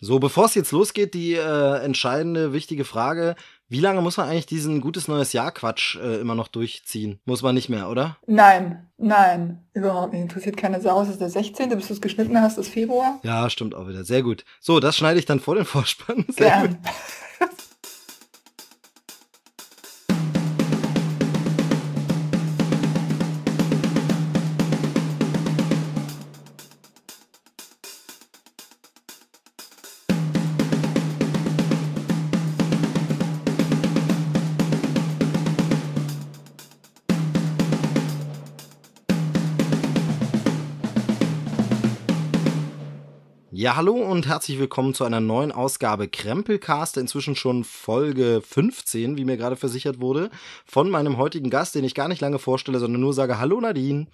So, bevor es jetzt losgeht, die äh, entscheidende, wichtige Frage. Wie lange muss man eigentlich diesen gutes neues Jahr Quatsch äh, immer noch durchziehen? Muss man nicht mehr, oder? Nein, nein, überhaupt nicht. Interessiert keine Sau. Es ist der 16., bis du es geschnitten hast, ist Februar. Ja, stimmt auch wieder. Sehr gut. So, das schneide ich dann vor den Vorspann. Sehr Gern. Gut. Ja, hallo und herzlich willkommen zu einer neuen Ausgabe Krempelcast, inzwischen schon Folge 15, wie mir gerade versichert wurde, von meinem heutigen Gast, den ich gar nicht lange vorstelle, sondern nur sage Hallo Nadine.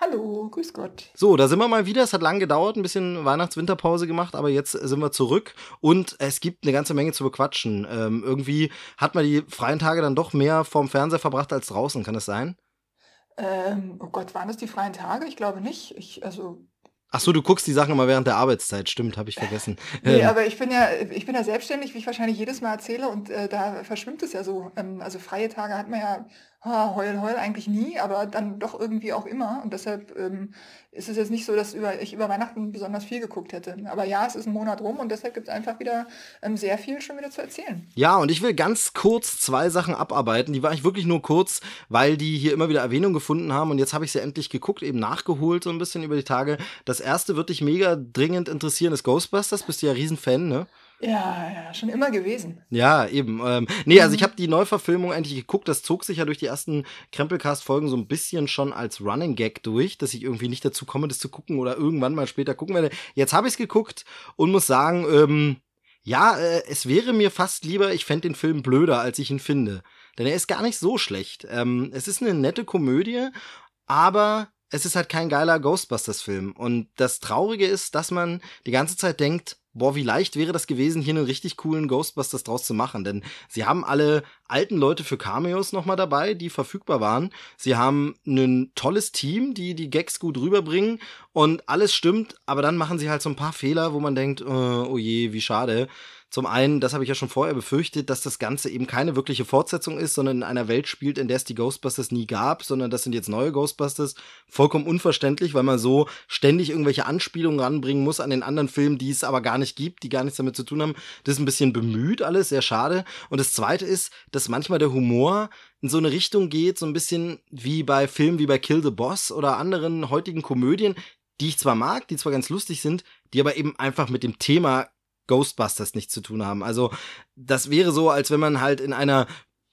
Hallo, grüß Gott. So, da sind wir mal wieder. Es hat lang gedauert, ein bisschen Weihnachts-Winterpause gemacht, aber jetzt sind wir zurück und es gibt eine ganze Menge zu bequatschen. Ähm, irgendwie hat man die freien Tage dann doch mehr vorm Fernseher verbracht als draußen, kann das sein? Ähm, oh Gott, waren das die freien Tage? Ich glaube nicht. Ich, also Ach so, du guckst die Sachen immer während der Arbeitszeit, stimmt, habe ich vergessen. Nee, ähm. aber ich bin ja, ich bin ja selbstständig, wie ich wahrscheinlich jedes Mal erzähle, und äh, da verschwimmt es ja so. Ähm, also freie Tage hat man ja ha, heul, heul eigentlich nie, aber dann doch irgendwie auch immer. Und deshalb ähm, ist es jetzt nicht so, dass über, ich über Weihnachten besonders viel geguckt hätte. Aber ja, es ist ein Monat rum und deshalb gibt es einfach wieder ähm, sehr viel schon wieder zu erzählen. Ja, und ich will ganz kurz zwei Sachen abarbeiten. Die war ich wirklich nur kurz, weil die hier immer wieder Erwähnung gefunden haben. Und jetzt habe ich sie endlich geguckt, eben nachgeholt so ein bisschen über die Tage. Das erste wird dich mega dringend interessieren, ist Ghostbusters. Bist du ja Riesenfan, ne? Ja, ja, schon immer gewesen. Ja, eben. Ähm, nee, also ich mhm. habe die Neuverfilmung eigentlich geguckt. Das zog sich ja durch die ersten Krempelcast-Folgen so ein bisschen schon als Running Gag durch, dass ich irgendwie nicht dazu komme, das zu gucken oder irgendwann mal später gucken werde. Jetzt habe ich es geguckt und muss sagen, ähm, ja, äh, es wäre mir fast lieber, ich fände den Film blöder, als ich ihn finde. Denn er ist gar nicht so schlecht. Ähm, es ist eine nette Komödie, aber es ist halt kein geiler Ghostbusters-Film. Und das Traurige ist, dass man die ganze Zeit denkt, boah, wie leicht wäre das gewesen, hier einen richtig coolen Ghostbusters draus zu machen. Denn sie haben alle alten Leute für Cameos nochmal dabei, die verfügbar waren. Sie haben ein tolles Team, die die Gags gut rüberbringen und alles stimmt, aber dann machen sie halt so ein paar Fehler, wo man denkt, oh, oh je, wie schade. Zum einen, das habe ich ja schon vorher befürchtet, dass das Ganze eben keine wirkliche Fortsetzung ist, sondern in einer Welt spielt, in der es die Ghostbusters nie gab, sondern das sind jetzt neue Ghostbusters. Vollkommen unverständlich, weil man so ständig irgendwelche Anspielungen ranbringen muss an den anderen Filmen, die es aber gar nicht gibt, die gar nichts damit zu tun haben. Das ist ein bisschen bemüht alles, sehr schade. Und das zweite ist, dass manchmal der Humor in so eine Richtung geht, so ein bisschen wie bei Filmen wie bei Kill the Boss oder anderen heutigen Komödien, die ich zwar mag, die zwar ganz lustig sind, die aber eben einfach mit dem Thema Ghostbusters nichts zu tun haben. Also das wäre so, als wenn man halt in einer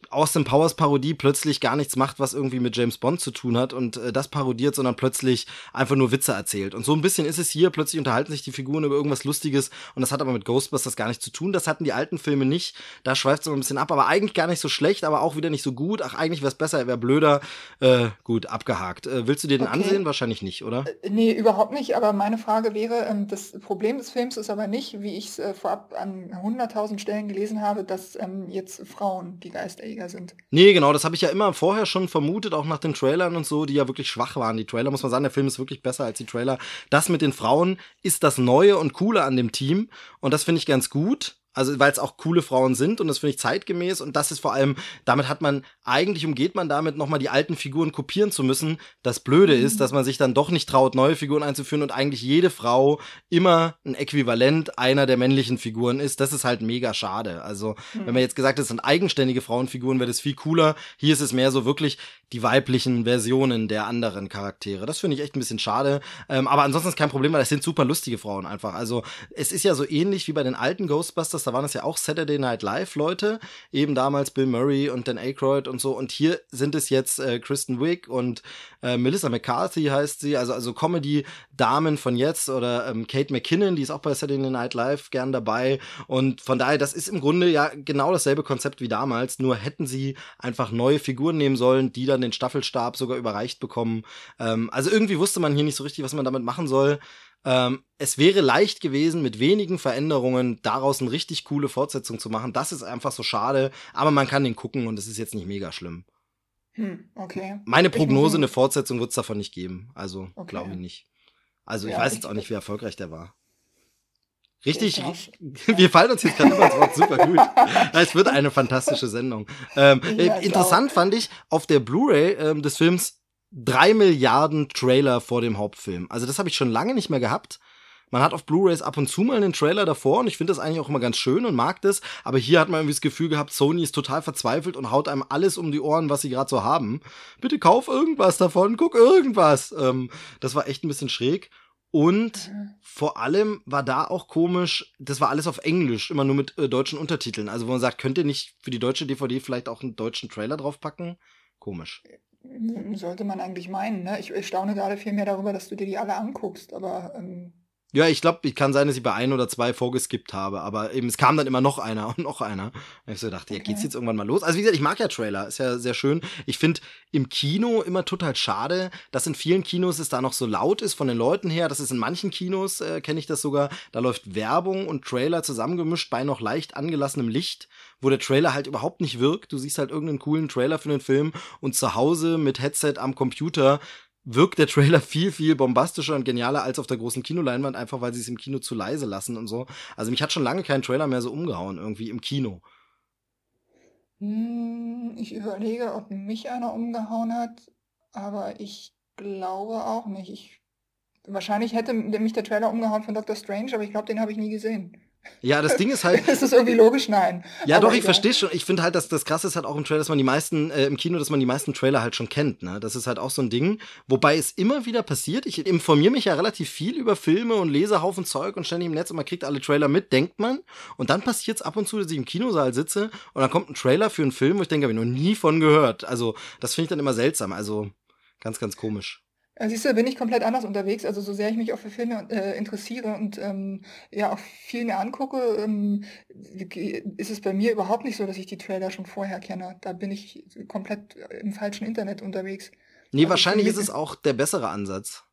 Austin Powers Parodie plötzlich gar nichts macht, was irgendwie mit James Bond zu tun hat und äh, das parodiert, sondern plötzlich einfach nur Witze erzählt. Und so ein bisschen ist es hier, plötzlich unterhalten sich die Figuren über irgendwas Lustiges und das hat aber mit Ghostbusters gar nichts zu tun. Das hatten die alten Filme nicht. Da schweift es immer ein bisschen ab, aber eigentlich gar nicht so schlecht, aber auch wieder nicht so gut. Ach, eigentlich wäre es besser, er wäre blöder. Äh, gut, abgehakt. Äh, willst du dir den okay. ansehen? Wahrscheinlich nicht, oder? Äh, nee, überhaupt nicht. Aber meine Frage wäre, ähm, das Problem des Films ist aber nicht, wie ich es äh, vorab an 100.000 Stellen gelesen habe, dass ähm, jetzt Frauen die Geisterjäger sind. Nee, genau, das habe ich ja immer vorher schon vermutet, auch nach den Trailern und so, die ja wirklich schwach waren. Die Trailer, muss man sagen, der Film ist wirklich besser als die Trailer. Das mit den Frauen ist das Neue und Coole an dem Team. Und das finde ich ganz gut. Also, weil es auch coole Frauen sind und das finde ich zeitgemäß und das ist vor allem, damit hat man, eigentlich umgeht man damit nochmal die alten Figuren kopieren zu müssen. Das Blöde mhm. ist, dass man sich dann doch nicht traut, neue Figuren einzuführen und eigentlich jede Frau immer ein Äquivalent einer der männlichen Figuren ist. Das ist halt mega schade. Also, mhm. wenn man jetzt gesagt hat, es sind eigenständige Frauenfiguren, wäre das viel cooler. Hier ist es mehr so wirklich die weiblichen Versionen der anderen Charaktere. Das finde ich echt ein bisschen schade. Ähm, aber ansonsten ist kein Problem, weil das sind super lustige Frauen einfach. Also, es ist ja so ähnlich wie bei den alten Ghostbusters da waren es ja auch Saturday Night Live Leute, eben damals Bill Murray und Dan Aykroyd und so. Und hier sind es jetzt äh, Kristen Wiig und äh, Melissa McCarthy heißt sie, also also Comedy-Damen von jetzt oder ähm, Kate McKinnon, die ist auch bei Saturday Night Live gern dabei. Und von daher, das ist im Grunde ja genau dasselbe Konzept wie damals, nur hätten sie einfach neue Figuren nehmen sollen, die dann den Staffelstab sogar überreicht bekommen. Ähm, also irgendwie wusste man hier nicht so richtig, was man damit machen soll. Ähm, es wäre leicht gewesen, mit wenigen Veränderungen daraus eine richtig coole Fortsetzung zu machen. Das ist einfach so schade, aber man kann den gucken und es ist jetzt nicht mega schlimm. Hm, okay. Meine Prognose, eine Fortsetzung wird es davon nicht geben. Also okay. glaube ich nicht. Also ich ja, weiß jetzt auch nicht, wie erfolgreich der war. Richtig, wir fallen uns jetzt gerade über das Wort super gut. Es wird eine fantastische Sendung. Ähm, ja, äh, interessant fand ich auf der Blu-ray ähm, des Films drei Milliarden Trailer vor dem Hauptfilm. Also das habe ich schon lange nicht mehr gehabt. Man hat auf Blu-rays ab und zu mal einen Trailer davor und ich finde das eigentlich auch immer ganz schön und mag das. Aber hier hat man irgendwie das Gefühl gehabt, Sony ist total verzweifelt und haut einem alles um die Ohren, was sie gerade so haben. Bitte kauf irgendwas davon, guck irgendwas. Ähm, das war echt ein bisschen schräg. Und vor allem war da auch komisch, das war alles auf Englisch, immer nur mit äh, deutschen Untertiteln. Also wo man sagt, könnt ihr nicht für die deutsche DVD vielleicht auch einen deutschen Trailer draufpacken? Komisch. Sollte man eigentlich meinen, ne? Ich, ich staune gerade viel mehr darüber, dass du dir die alle anguckst, aber ähm, ja, ich glaube, ich kann sein, dass ich bei ein oder zwei vorgeskippt habe, aber eben es kam dann immer noch einer und noch einer. Und ich so dachte, okay. ja, geht's jetzt irgendwann mal los? Also wie gesagt, ich mag ja Trailer, ist ja sehr schön. Ich finde im Kino immer total schade, dass in vielen Kinos es da noch so laut ist von den Leuten her. Das ist in manchen Kinos, äh, kenne ich das sogar, da läuft Werbung und Trailer zusammengemischt bei noch leicht angelassenem Licht, wo der Trailer halt überhaupt nicht wirkt. Du siehst halt irgendeinen coolen Trailer für den Film und zu Hause mit Headset am Computer wirkt der Trailer viel, viel bombastischer und genialer als auf der großen Kinoleinwand, einfach weil sie es im Kino zu leise lassen und so. Also mich hat schon lange kein Trailer mehr so umgehauen, irgendwie im Kino. Hm, ich überlege, ob mich einer umgehauen hat, aber ich glaube auch nicht. Ich, wahrscheinlich hätte mich der Trailer umgehauen von Doctor Strange, aber ich glaube, den habe ich nie gesehen. Ja, das Ding ist halt. ist das irgendwie logisch? Nein. Ja, Aber doch, ich verstehe schon. Ich finde halt, dass das krasse ist halt auch im Trailer, dass man die meisten, äh, im Kino, dass man die meisten Trailer halt schon kennt, ne? Das ist halt auch so ein Ding. Wobei es immer wieder passiert. Ich informiere mich ja relativ viel über Filme und lese Haufen Zeug und ständig im Netz und man kriegt alle Trailer mit, denkt man. Und dann passiert es ab und zu, dass ich im Kinosaal sitze und dann kommt ein Trailer für einen Film, wo ich denke, habe ich noch nie von gehört. Also, das finde ich dann immer seltsam. Also, ganz, ganz komisch. Ja, siehst du, bin ich komplett anders unterwegs. Also so sehr ich mich auch für Filme äh, interessiere und ähm, ja auch viel mehr angucke, ähm, ist es bei mir überhaupt nicht so, dass ich die Trailer schon vorher kenne. Da bin ich komplett im falschen Internet unterwegs. Nee, also wahrscheinlich ist es auch der bessere Ansatz.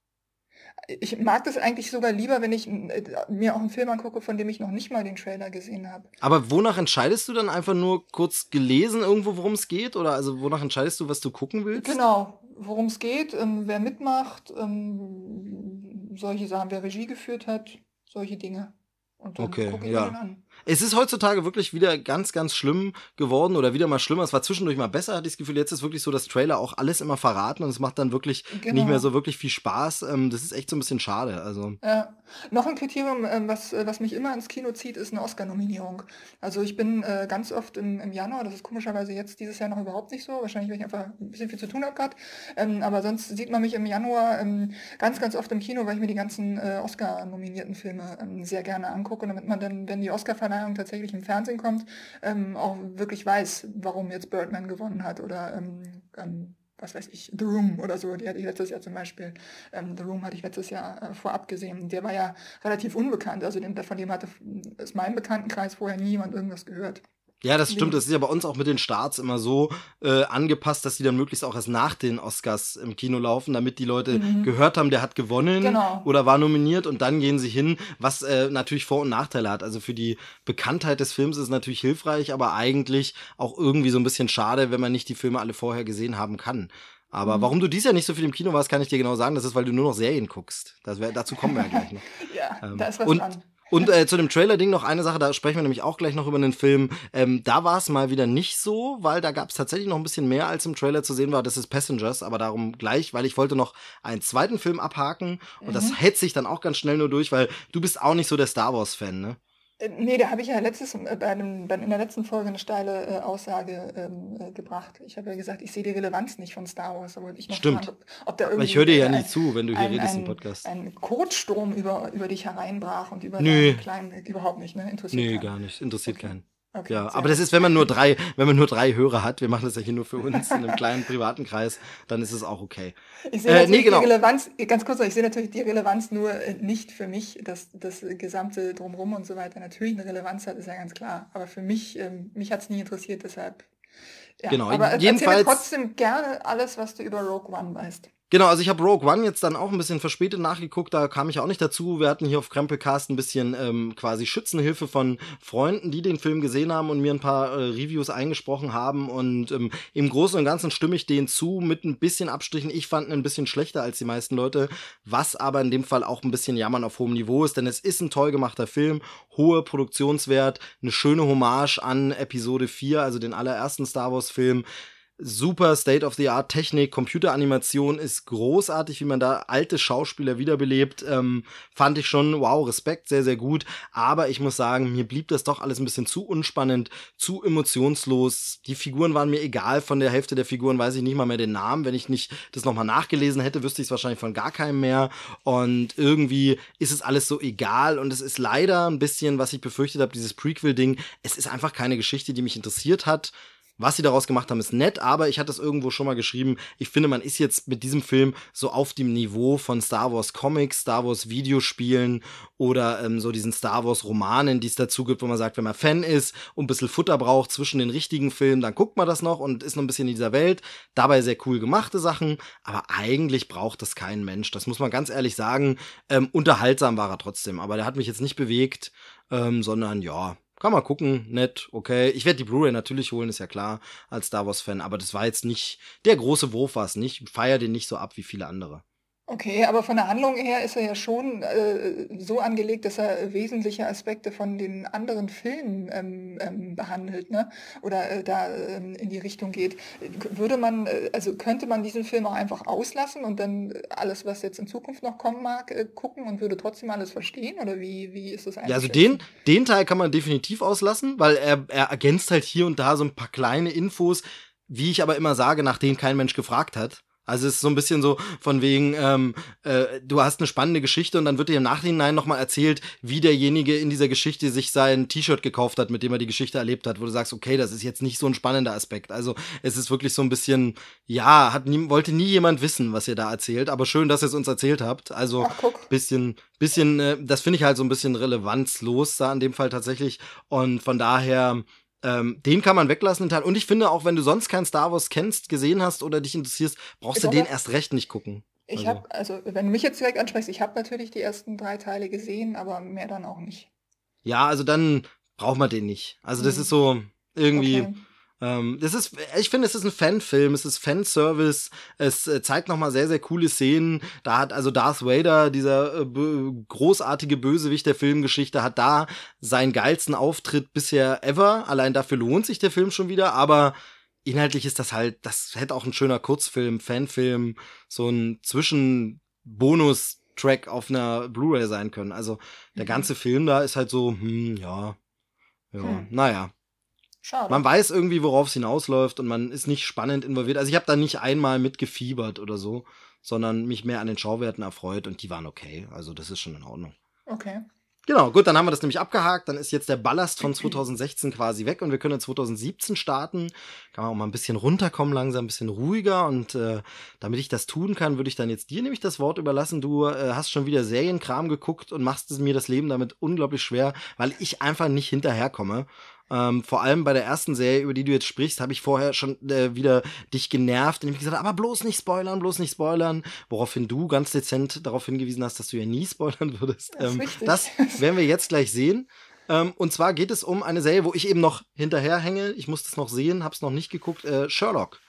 Ich mag das eigentlich sogar lieber, wenn ich äh, mir auch einen Film angucke, von dem ich noch nicht mal den Trailer gesehen habe. Aber wonach entscheidest du dann einfach nur kurz gelesen irgendwo, worum es geht? Oder also wonach entscheidest du, was du gucken willst? Genau, worum es geht, ähm, wer mitmacht, ähm, solche Sachen, wer Regie geführt hat, solche Dinge. Und dann okay, gucke ich ja. mir den an. Es ist heutzutage wirklich wieder ganz, ganz schlimm geworden oder wieder mal schlimmer. Es war zwischendurch mal besser, hatte ich das Gefühl. Jetzt ist wirklich so, dass Trailer auch alles immer verraten und es macht dann wirklich genau. nicht mehr so wirklich viel Spaß. Ähm, das ist echt so ein bisschen schade. Also. Ja. Noch ein Kriterium, ähm, was, äh, was mich immer ins Kino zieht, ist eine Oscar-Nominierung. Also ich bin äh, ganz oft im, im Januar, das ist komischerweise jetzt dieses Jahr noch überhaupt nicht so, wahrscheinlich, weil ich einfach ein bisschen viel zu tun habe gerade. Ähm, aber sonst sieht man mich im Januar ähm, ganz, ganz oft im Kino, weil ich mir die ganzen äh, Oscar-nominierten Filme sehr gerne angucke, damit man dann, wenn die Oscar-Verleihung tatsächlich im Fernsehen kommt, ähm, auch wirklich weiß, warum jetzt Birdman gewonnen hat oder ähm, ähm, was weiß ich, The Room oder so, die hatte ich letztes Jahr zum Beispiel. Ähm, The Room hatte ich letztes Jahr äh, vorab gesehen. Der war ja relativ unbekannt, also den, von dem hatte aus meinem Bekanntenkreis vorher niemand irgendwas gehört. Ja, das stimmt. Das ist ja bei uns auch mit den Starts immer so äh, angepasst, dass die dann möglichst auch erst nach den Oscars im Kino laufen, damit die Leute mhm. gehört haben, der hat gewonnen genau. oder war nominiert und dann gehen sie hin, was äh, natürlich Vor- und Nachteile hat. Also für die Bekanntheit des Films ist es natürlich hilfreich, aber eigentlich auch irgendwie so ein bisschen schade, wenn man nicht die Filme alle vorher gesehen haben kann. Aber mhm. warum du dies Jahr nicht so viel im Kino warst, kann ich dir genau sagen. Das ist, weil du nur noch Serien guckst. Das wär, dazu kommen wir ja gleich noch. ja, ähm, da ist was und, dran. Und äh, zu dem Trailer-Ding noch eine Sache, da sprechen wir nämlich auch gleich noch über den Film. Ähm, da war es mal wieder nicht so, weil da gab es tatsächlich noch ein bisschen mehr, als im Trailer zu sehen war. Das ist Passengers, aber darum gleich, weil ich wollte noch einen zweiten Film abhaken und mhm. das hetzt sich dann auch ganz schnell nur durch, weil du bist auch nicht so der Star Wars-Fan, ne? Äh, nee, da habe ich ja letztes, äh, bei einem, bei, in der letzten Folge eine steile äh, Aussage ähm, äh, gebracht. Ich habe ja gesagt, ich sehe die Relevanz nicht von Star Wars. Aber ich noch Stimmt. Fragen, ob da irgendwie, aber ich höre dir ja nicht zu, wenn du hier ein, redest im Podcast. Ein Codestrom über, über dich hereinbrach und über Nö. kleinen, überhaupt nicht, ne? Interessiert Nee, keinen. gar nicht. Interessiert okay. keinen. Okay, ja, aber das ist, wenn man nur drei, wenn man nur drei Hörer hat, wir machen das ja hier nur für uns in einem kleinen privaten Kreis, dann ist es auch okay. Ich sehe äh, nee, genau. die Relevanz, ganz kurz, ich sehe natürlich die Relevanz nur äh, nicht für mich, dass das gesamte Drumrum und so weiter natürlich eine Relevanz hat, ist ja ganz klar. Aber für mich, ähm, mich hat es nie interessiert, deshalb. Ja. Genau, aber jedenfalls trotzdem gerne alles, was du über Rogue One weißt. Genau, also ich habe Rogue One jetzt dann auch ein bisschen verspätet nachgeguckt, da kam ich auch nicht dazu. Wir hatten hier auf Krempelcast ein bisschen ähm, quasi Schützenhilfe von Freunden, die den Film gesehen haben und mir ein paar äh, Reviews eingesprochen haben. Und ähm, im Großen und Ganzen stimme ich denen zu, mit ein bisschen Abstrichen. Ich fand ihn ein bisschen schlechter als die meisten Leute, was aber in dem Fall auch ein bisschen Jammern auf hohem Niveau ist, denn es ist ein toll gemachter Film, hohe Produktionswert, eine schöne Hommage an Episode 4, also den allerersten Star Wars-Film super State-of-the-Art Technik, Computeranimation ist großartig, wie man da alte Schauspieler wiederbelebt. Ähm, fand ich schon, wow, Respekt, sehr, sehr gut. Aber ich muss sagen, mir blieb das doch alles ein bisschen zu unspannend, zu emotionslos. Die Figuren waren mir egal. Von der Hälfte der Figuren weiß ich nicht mal mehr den Namen. Wenn ich nicht das nochmal nachgelesen hätte, wüsste ich es wahrscheinlich von gar keinem mehr. Und irgendwie ist es alles so egal. Und es ist leider ein bisschen, was ich befürchtet habe, dieses Prequel-Ding. Es ist einfach keine Geschichte, die mich interessiert hat. Was sie daraus gemacht haben, ist nett, aber ich hatte es irgendwo schon mal geschrieben. Ich finde, man ist jetzt mit diesem Film so auf dem Niveau von Star Wars Comics, Star Wars Videospielen oder ähm, so diesen Star Wars Romanen, die es dazu gibt, wo man sagt, wenn man Fan ist und ein bisschen Futter braucht zwischen den richtigen Filmen, dann guckt man das noch und ist noch ein bisschen in dieser Welt. Dabei sehr cool gemachte Sachen, aber eigentlich braucht das kein Mensch. Das muss man ganz ehrlich sagen. Ähm, unterhaltsam war er trotzdem, aber der hat mich jetzt nicht bewegt, ähm, sondern ja, kann man gucken, nett, okay. Ich werde die Blu-ray natürlich holen, ist ja klar, als Star Wars-Fan, aber das war jetzt nicht, der große Wurf war es nicht. Ich feier den nicht so ab wie viele andere. Okay, aber von der Handlung her ist er ja schon äh, so angelegt, dass er wesentliche Aspekte von den anderen Filmen ähm, ähm, behandelt, ne? Oder äh, da ähm, in die Richtung geht. Würde man, äh, also könnte man diesen Film auch einfach auslassen und dann alles, was jetzt in Zukunft noch kommen mag, äh, gucken und würde trotzdem alles verstehen? Oder wie, wie ist das eigentlich? Ja, also den, den Teil kann man definitiv auslassen, weil er, er ergänzt halt hier und da so ein paar kleine Infos, wie ich aber immer sage, nach denen kein Mensch gefragt hat. Also es ist so ein bisschen so von wegen, ähm, äh, du hast eine spannende Geschichte und dann wird dir im Nachhinein nochmal erzählt, wie derjenige in dieser Geschichte sich sein T-Shirt gekauft hat, mit dem er die Geschichte erlebt hat, wo du sagst, okay, das ist jetzt nicht so ein spannender Aspekt. Also es ist wirklich so ein bisschen, ja, hat nie, wollte nie jemand wissen, was ihr da erzählt, aber schön, dass ihr es uns erzählt habt. Also Ach, bisschen, bisschen, äh, das finde ich halt so ein bisschen relevanzlos da in dem Fall tatsächlich. Und von daher, ähm, den kann man weglassen, den Teil. Und ich finde auch, wenn du sonst kein Star Wars kennst, gesehen hast oder dich interessierst, brauchst ich du den erst recht nicht gucken. Ich also. habe, also wenn du mich jetzt direkt ansprichst, ich habe natürlich die ersten drei Teile gesehen, aber mehr dann auch nicht. Ja, also dann braucht man den nicht. Also das mhm. ist so irgendwie. Okay. Ähm, das ist, ich finde, es ist ein Fanfilm, es ist Fanservice, es äh, zeigt nochmal sehr, sehr coole Szenen. Da hat also Darth Vader, dieser äh, großartige Bösewicht der Filmgeschichte, hat da seinen geilsten Auftritt bisher ever. Allein dafür lohnt sich der Film schon wieder, aber inhaltlich ist das halt, das hätte auch ein schöner Kurzfilm, Fanfilm, so ein Zwischenbonus Track auf einer Blu-ray sein können. Also der mhm. ganze Film da ist halt so, hm, ja, ja, hm. naja. Schade. Man weiß irgendwie, worauf es hinausläuft und man ist nicht spannend involviert. Also ich habe da nicht einmal mitgefiebert oder so, sondern mich mehr an den Schauwerten erfreut und die waren okay. Also das ist schon in Ordnung. Okay. Genau, gut, dann haben wir das nämlich abgehakt. Dann ist jetzt der Ballast von 2016 quasi weg und wir können in 2017 starten. Kann man auch mal ein bisschen runterkommen, langsam ein bisschen ruhiger. Und äh, damit ich das tun kann, würde ich dann jetzt dir nämlich das Wort überlassen. Du äh, hast schon wieder Serienkram geguckt und machst es mir das Leben damit unglaublich schwer, weil ich einfach nicht hinterherkomme. Ähm, vor allem bei der ersten Serie, über die du jetzt sprichst, habe ich vorher schon äh, wieder dich genervt und ich gesagt, aber bloß nicht spoilern, bloß nicht spoilern. Woraufhin du ganz dezent darauf hingewiesen hast, dass du ja nie spoilern würdest. Das, ähm, das werden wir jetzt gleich sehen. Ähm, und zwar geht es um eine Serie, wo ich eben noch hinterherhänge. Ich muss das noch sehen, hab's noch nicht geguckt. Äh, Sherlock.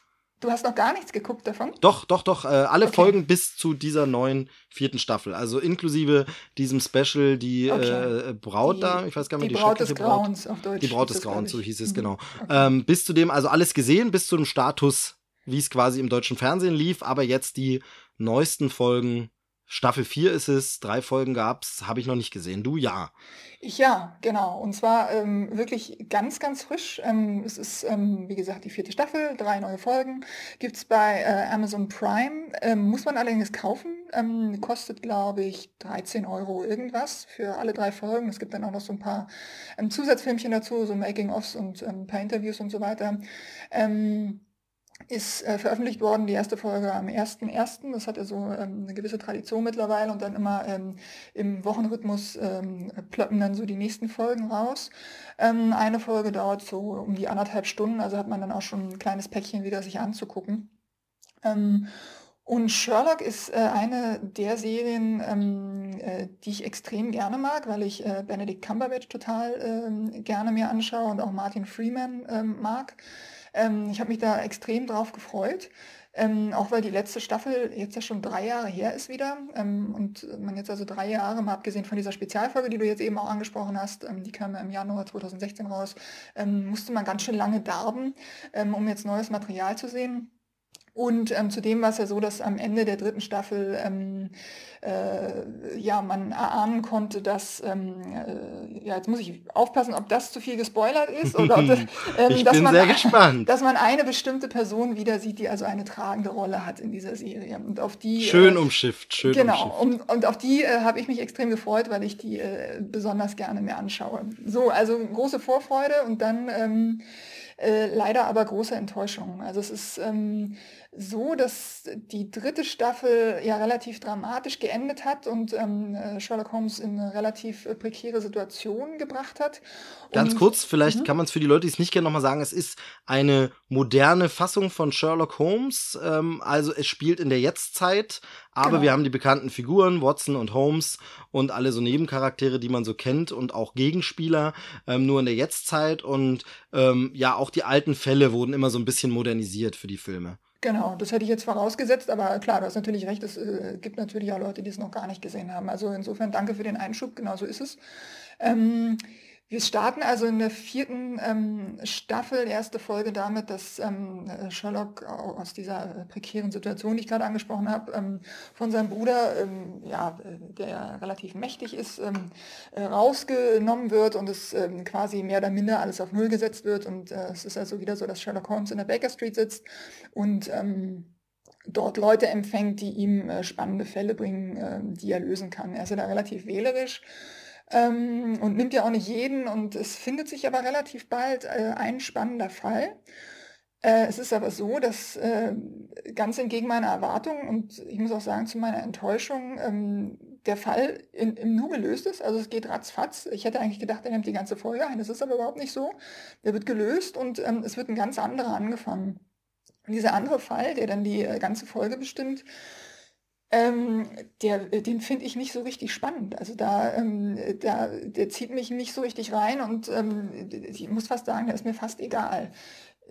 Du hast noch gar nichts geguckt davon? Doch, doch, doch. Äh, alle okay. Folgen bis zu dieser neuen vierten Staffel. Also inklusive diesem Special, die okay. äh, Braut die, da, ich weiß gar nicht, die, die Braut des Grauens auf Deutsch. Die Braut des Grauens, so hieß es, mhm. genau. Okay. Ähm, bis zu dem, also alles gesehen, bis zu dem Status, wie es quasi im deutschen Fernsehen lief, aber jetzt die neuesten Folgen Staffel 4 ist es, drei Folgen gab's, habe ich noch nicht gesehen. Du ja. Ich ja, genau. Und zwar ähm, wirklich ganz, ganz frisch. Ähm, es ist, ähm, wie gesagt, die vierte Staffel, drei neue Folgen. Gibt's bei äh, Amazon Prime. Ähm, muss man allerdings kaufen. Ähm, kostet, glaube ich, 13 Euro irgendwas für alle drei Folgen. Es gibt dann auch noch so ein paar ähm, Zusatzfilmchen dazu, so Making-ofs und ein paar Interviews und so weiter. Ähm, ist äh, veröffentlicht worden, die erste Folge am 1.1. Das hat ja so ähm, eine gewisse Tradition mittlerweile und dann immer ähm, im Wochenrhythmus ähm, ploppen dann so die nächsten Folgen raus. Ähm, eine Folge dauert so um die anderthalb Stunden, also hat man dann auch schon ein kleines Päckchen wieder sich anzugucken. Ähm, Und Sherlock ist äh, eine der Serien, ähm, äh, die ich extrem gerne mag, weil ich äh, Benedict Cumberbatch total gerne mir anschaue und auch Martin Freeman mag. Ähm, ich habe mich da extrem drauf gefreut. Ähm, auch weil die letzte Staffel jetzt ja schon drei Jahre her ist wieder ähm, und man jetzt also drei Jahre, mal abgesehen von dieser Spezialfolge, die du jetzt eben auch angesprochen hast, ähm, die kam im Januar 2016 raus, ähm, musste man ganz schön lange darben, ähm, um jetzt neues Material zu sehen. Und ähm, zudem war es ja so, dass am Ende der dritten Staffel ähm, äh, ja man erahnen konnte, dass ähm, äh, ja jetzt muss ich aufpassen, ob das zu viel gespoilert ist oder ob das, ähm, ich dass bin man, sehr gespannt, dass man eine bestimmte Person wieder sieht, die also eine tragende Rolle hat in dieser Serie und auf die schön äh, umschifft, schön genau umschifft. Um, und auf die äh, habe ich mich extrem gefreut, weil ich die äh, besonders gerne mir anschaue. So also große Vorfreude und dann ähm, äh, leider aber große Enttäuschung. Also es ist ähm, so, dass die dritte Staffel ja relativ dramatisch geendet hat und ähm, äh, Sherlock Holmes in eine relativ äh, prekäre Situation gebracht hat. Ganz und, kurz, vielleicht -hmm. kann man es für die Leute, die es nicht kennen, nochmal sagen, es ist eine moderne Fassung von Sherlock Holmes. Ähm, also es spielt in der Jetztzeit, aber genau. wir haben die bekannten Figuren, Watson und Holmes und alle so Nebencharaktere, die man so kennt und auch Gegenspieler, ähm, nur in der Jetztzeit und ähm, ja, auch die alten Fälle wurden immer so ein bisschen modernisiert für die Filme. Genau, das hätte ich jetzt vorausgesetzt, aber klar, du hast natürlich recht, es äh, gibt natürlich auch Leute, die es noch gar nicht gesehen haben. Also insofern danke für den Einschub, genau so ist es. Ähm, wir starten also in der vierten ähm, Staffel, erste Folge damit, dass ähm, Sherlock aus dieser äh, prekären Situation, die ich gerade angesprochen habe, ähm, von seinem Bruder, ähm, ja, der relativ mächtig ist, ähm, äh, rausgenommen wird und es ähm, quasi mehr oder minder alles auf Null gesetzt wird. Und äh, es ist also wieder so, dass Sherlock Holmes in der Baker Street sitzt und dort Leute empfängt, die ihm äh, spannende Fälle bringen, äh, die er lösen kann. Er ist ja da relativ wählerisch ähm, und nimmt ja auch nicht jeden. Und es findet sich aber relativ bald äh, ein spannender Fall. Äh, es ist aber so, dass äh, ganz entgegen meiner Erwartungen und ich muss auch sagen, zu meiner Enttäuschung, ähm, der Fall in, im Nu gelöst ist. Also es geht ratzfatz. Ich hätte eigentlich gedacht, er nimmt die ganze Folge ein. Das ist aber überhaupt nicht so. Der wird gelöst und ähm, es wird ein ganz anderer angefangen. Und dieser andere Fall, der dann die äh, ganze Folge bestimmt, ähm, der, äh, den finde ich nicht so richtig spannend. Also da, ähm, da, der zieht mich nicht so richtig rein und ähm, ich muss fast sagen, der ist mir fast egal.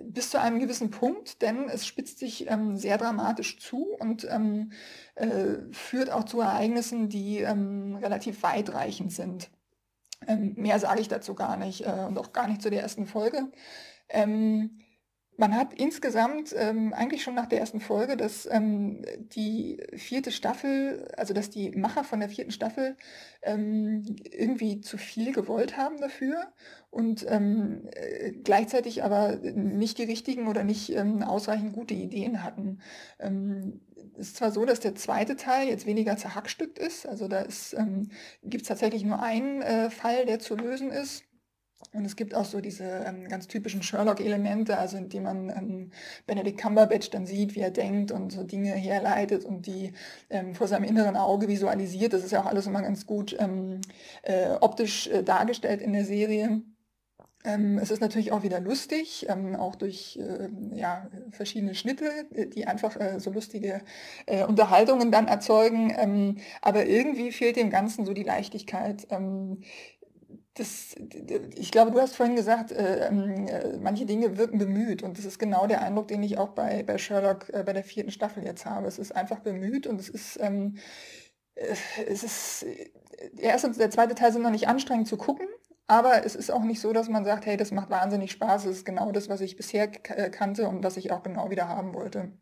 Bis zu einem gewissen Punkt, denn es spitzt sich ähm, sehr dramatisch zu und ähm, äh, führt auch zu Ereignissen, die ähm, relativ weitreichend sind. mehr sage ich dazu gar nicht äh, und auch gar nicht zu der ersten Folge. Ähm, man hat insgesamt ähm, eigentlich schon nach der ersten Folge, dass ähm, die vierte Staffel, also dass die Macher von der vierten Staffel ähm, irgendwie zu viel gewollt haben dafür und ähm, äh, gleichzeitig aber nicht die richtigen oder nicht ähm, ausreichend gute Ideen hatten. Ähm, es ist zwar so, dass der zweite Teil jetzt weniger zerhackstückt ist, also da ähm, gibt es tatsächlich nur einen äh, Fall, der zu lösen ist und es gibt auch so diese ähm, ganz typischen Sherlock-Elemente, also in denen man ähm, Benedict Cumberbatch dann sieht, wie er denkt und so Dinge herleitet und die ähm, vor seinem inneren Auge visualisiert. Das ist ja auch alles immer ganz gut ähm, äh, optisch äh, dargestellt in der Serie. Ähm, es ist natürlich auch wieder lustig, ähm, auch durch äh, ja, verschiedene Schnitte, die einfach äh, so lustige äh, Unterhaltungen dann erzeugen. Ähm, aber irgendwie fehlt dem Ganzen so die Leichtigkeit. Das, ich glaube, du hast vorhin gesagt, äh, ähm, äh, manche Dinge wirken bemüht und das ist genau der Eindruck, den ich auch bei, bei Sherlock äh, bei der vierten Staffel jetzt habe. Es ist einfach bemüht und es ist, ähm, äh, es ist, der erste und der zweite Teil sind noch nicht anstrengend zu gucken, aber es ist auch nicht so, dass man sagt, hey, das macht wahnsinnig Spaß, es ist genau das, was ich bisher äh, kannte und was ich auch genau wieder haben wollte.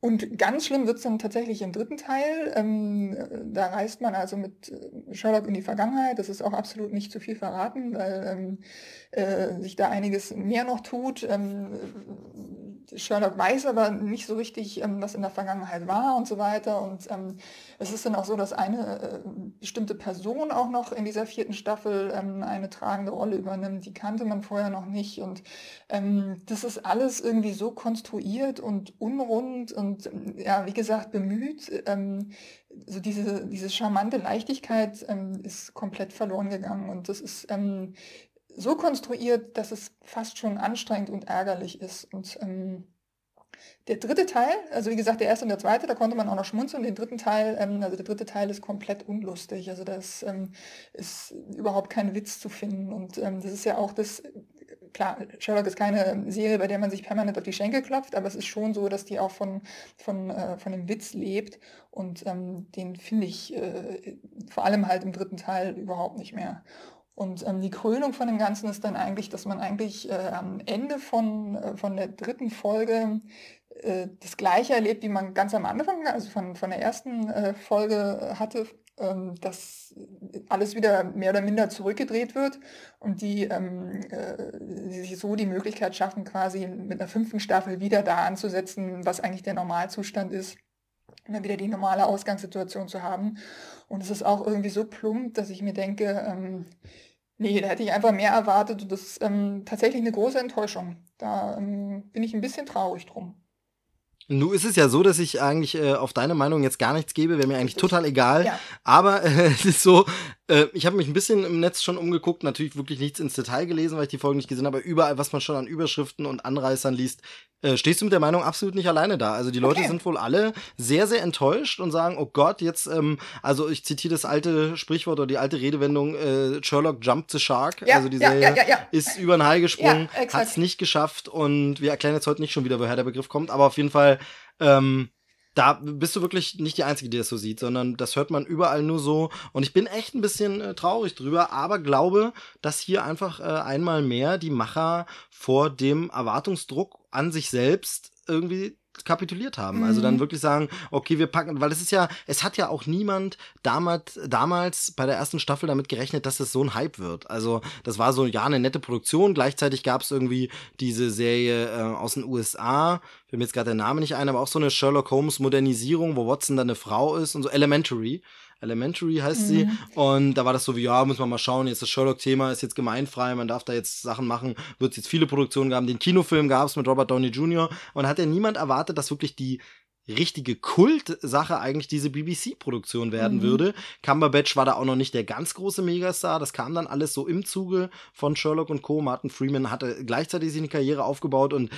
Und ganz schlimm wird es dann tatsächlich im dritten Teil. Ähm, da reist man also mit äh, Sherlock in die Vergangenheit. Das ist auch absolut nicht zu viel verraten, weil ähm, äh, sich da einiges mehr noch tut. Ähm, Sherlock weiß aber nicht so richtig, ähm, was in der Vergangenheit war und so weiter. Und ähm, es ist dann auch so, dass eine äh, bestimmte Person auch noch in dieser vierten Staffel ähm, eine tragende Rolle übernimmt. Die kannte man vorher noch nicht. Und ähm, das ist alles irgendwie so konstruiert und unrund und ähm, ja, wie gesagt, bemüht. Ähm, so diese, diese charmante Leichtigkeit ist komplett verloren gegangen. Und das ist so konstruiert, dass es fast schon anstrengend und ärgerlich ist. Und ähm, Der dritte Teil, also wie gesagt, der erste und der zweite, da konnte man auch noch schmunzeln. Den dritten Teil, ähm, also der dritte Teil ist komplett unlustig. Also das ähm, ist überhaupt kein Witz zu finden. Und ähm, das ist ja auch das, klar, Sherlock ist keine Serie, bei der man sich permanent auf die Schenkel klopft, aber es ist schon so, dass die auch von, von, äh, von dem Witz lebt. Und ähm, den finde ich äh, vor allem halt im dritten Teil überhaupt nicht mehr. Und ähm, die Krönung von dem Ganzen ist dann eigentlich, dass man eigentlich äh, am Ende von, äh, von der dritten Folge äh, das Gleiche erlebt, wie man ganz am Anfang, also von, von der ersten äh, Folge hatte, ähm, dass alles wieder mehr oder minder zurückgedreht wird und die, ähm, äh, die sich so die Möglichkeit schaffen, quasi mit einer fünften Staffel wieder da anzusetzen, was eigentlich der Normalzustand ist immer wieder die normale Ausgangssituation zu haben. Und es ist auch irgendwie so plump, dass ich mir denke, ähm, nee, da hätte ich einfach mehr erwartet. Und das ist ähm, tatsächlich eine große Enttäuschung. Da ähm, bin ich ein bisschen traurig drum. Nun ist es ja so, dass ich eigentlich äh, auf deine Meinung jetzt gar nichts gebe, wäre mir eigentlich total egal. Ja. Aber äh, es ist so, äh, ich habe mich ein bisschen im Netz schon umgeguckt, natürlich wirklich nichts ins Detail gelesen, weil ich die Folgen nicht gesehen habe, aber überall, was man schon an Überschriften und Anreißern liest, äh, stehst du mit der Meinung absolut nicht alleine da. Also die Leute okay. sind wohl alle sehr, sehr enttäuscht und sagen, oh Gott, jetzt, ähm, also ich zitiere das alte Sprichwort oder die alte Redewendung, äh, Sherlock jumped the shark. Ja, also die Serie ja, ja, ist über den Hai gesprungen, ja, hat es nicht geschafft und wir erklären jetzt heute nicht schon wieder, woher der Begriff kommt, aber auf jeden Fall ähm, da bist du wirklich nicht die Einzige, die das so sieht, sondern das hört man überall nur so. Und ich bin echt ein bisschen äh, traurig drüber, aber glaube, dass hier einfach äh, einmal mehr die Macher vor dem Erwartungsdruck an sich selbst irgendwie kapituliert haben. Mhm. Also dann wirklich sagen, okay, wir packen, weil es ist ja, es hat ja auch niemand damals, damals bei der ersten Staffel damit gerechnet, dass es so ein Hype wird. Also das war so, ja, eine nette Produktion. Gleichzeitig gab es irgendwie diese Serie äh, aus den USA, fällt mir jetzt gerade der Name nicht ein, aber auch so eine Sherlock Holmes Modernisierung, wo Watson dann eine Frau ist und so Elementary. Elementary heißt mhm. sie. Und da war das so wie, ja, muss man mal schauen, jetzt das Sherlock-Thema ist jetzt gemeinfrei, man darf da jetzt Sachen machen, wird es jetzt viele Produktionen geben. Den Kinofilm gab es mit Robert Downey Jr. Und hat ja niemand erwartet, dass wirklich die richtige Kultsache eigentlich diese BBC-Produktion werden mhm. würde. Cumberbatch war da auch noch nicht der ganz große Megastar. Das kam dann alles so im Zuge von Sherlock und Co. Martin Freeman hatte gleichzeitig seine Karriere aufgebaut und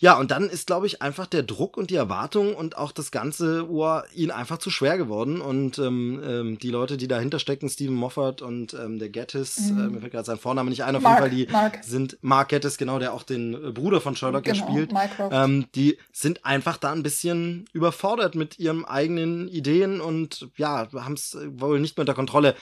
ja, und dann ist, glaube ich, einfach der Druck und die Erwartung und auch das ganze Ohr ihnen einfach zu schwer geworden. Und ähm, ähm, die Leute, die dahinter stecken, Stephen Moffat und ähm, der Gettis, mhm. äh, mir fällt gerade sein Vorname nicht ein, auf Mark, jeden Fall, die Mark. sind Mark Gettis, genau, der auch den äh, Bruder von Sherlock genau, spielt. Ähm, die sind einfach da ein bisschen überfordert mit ihren eigenen Ideen und ja, haben es wohl nicht mehr unter Kontrolle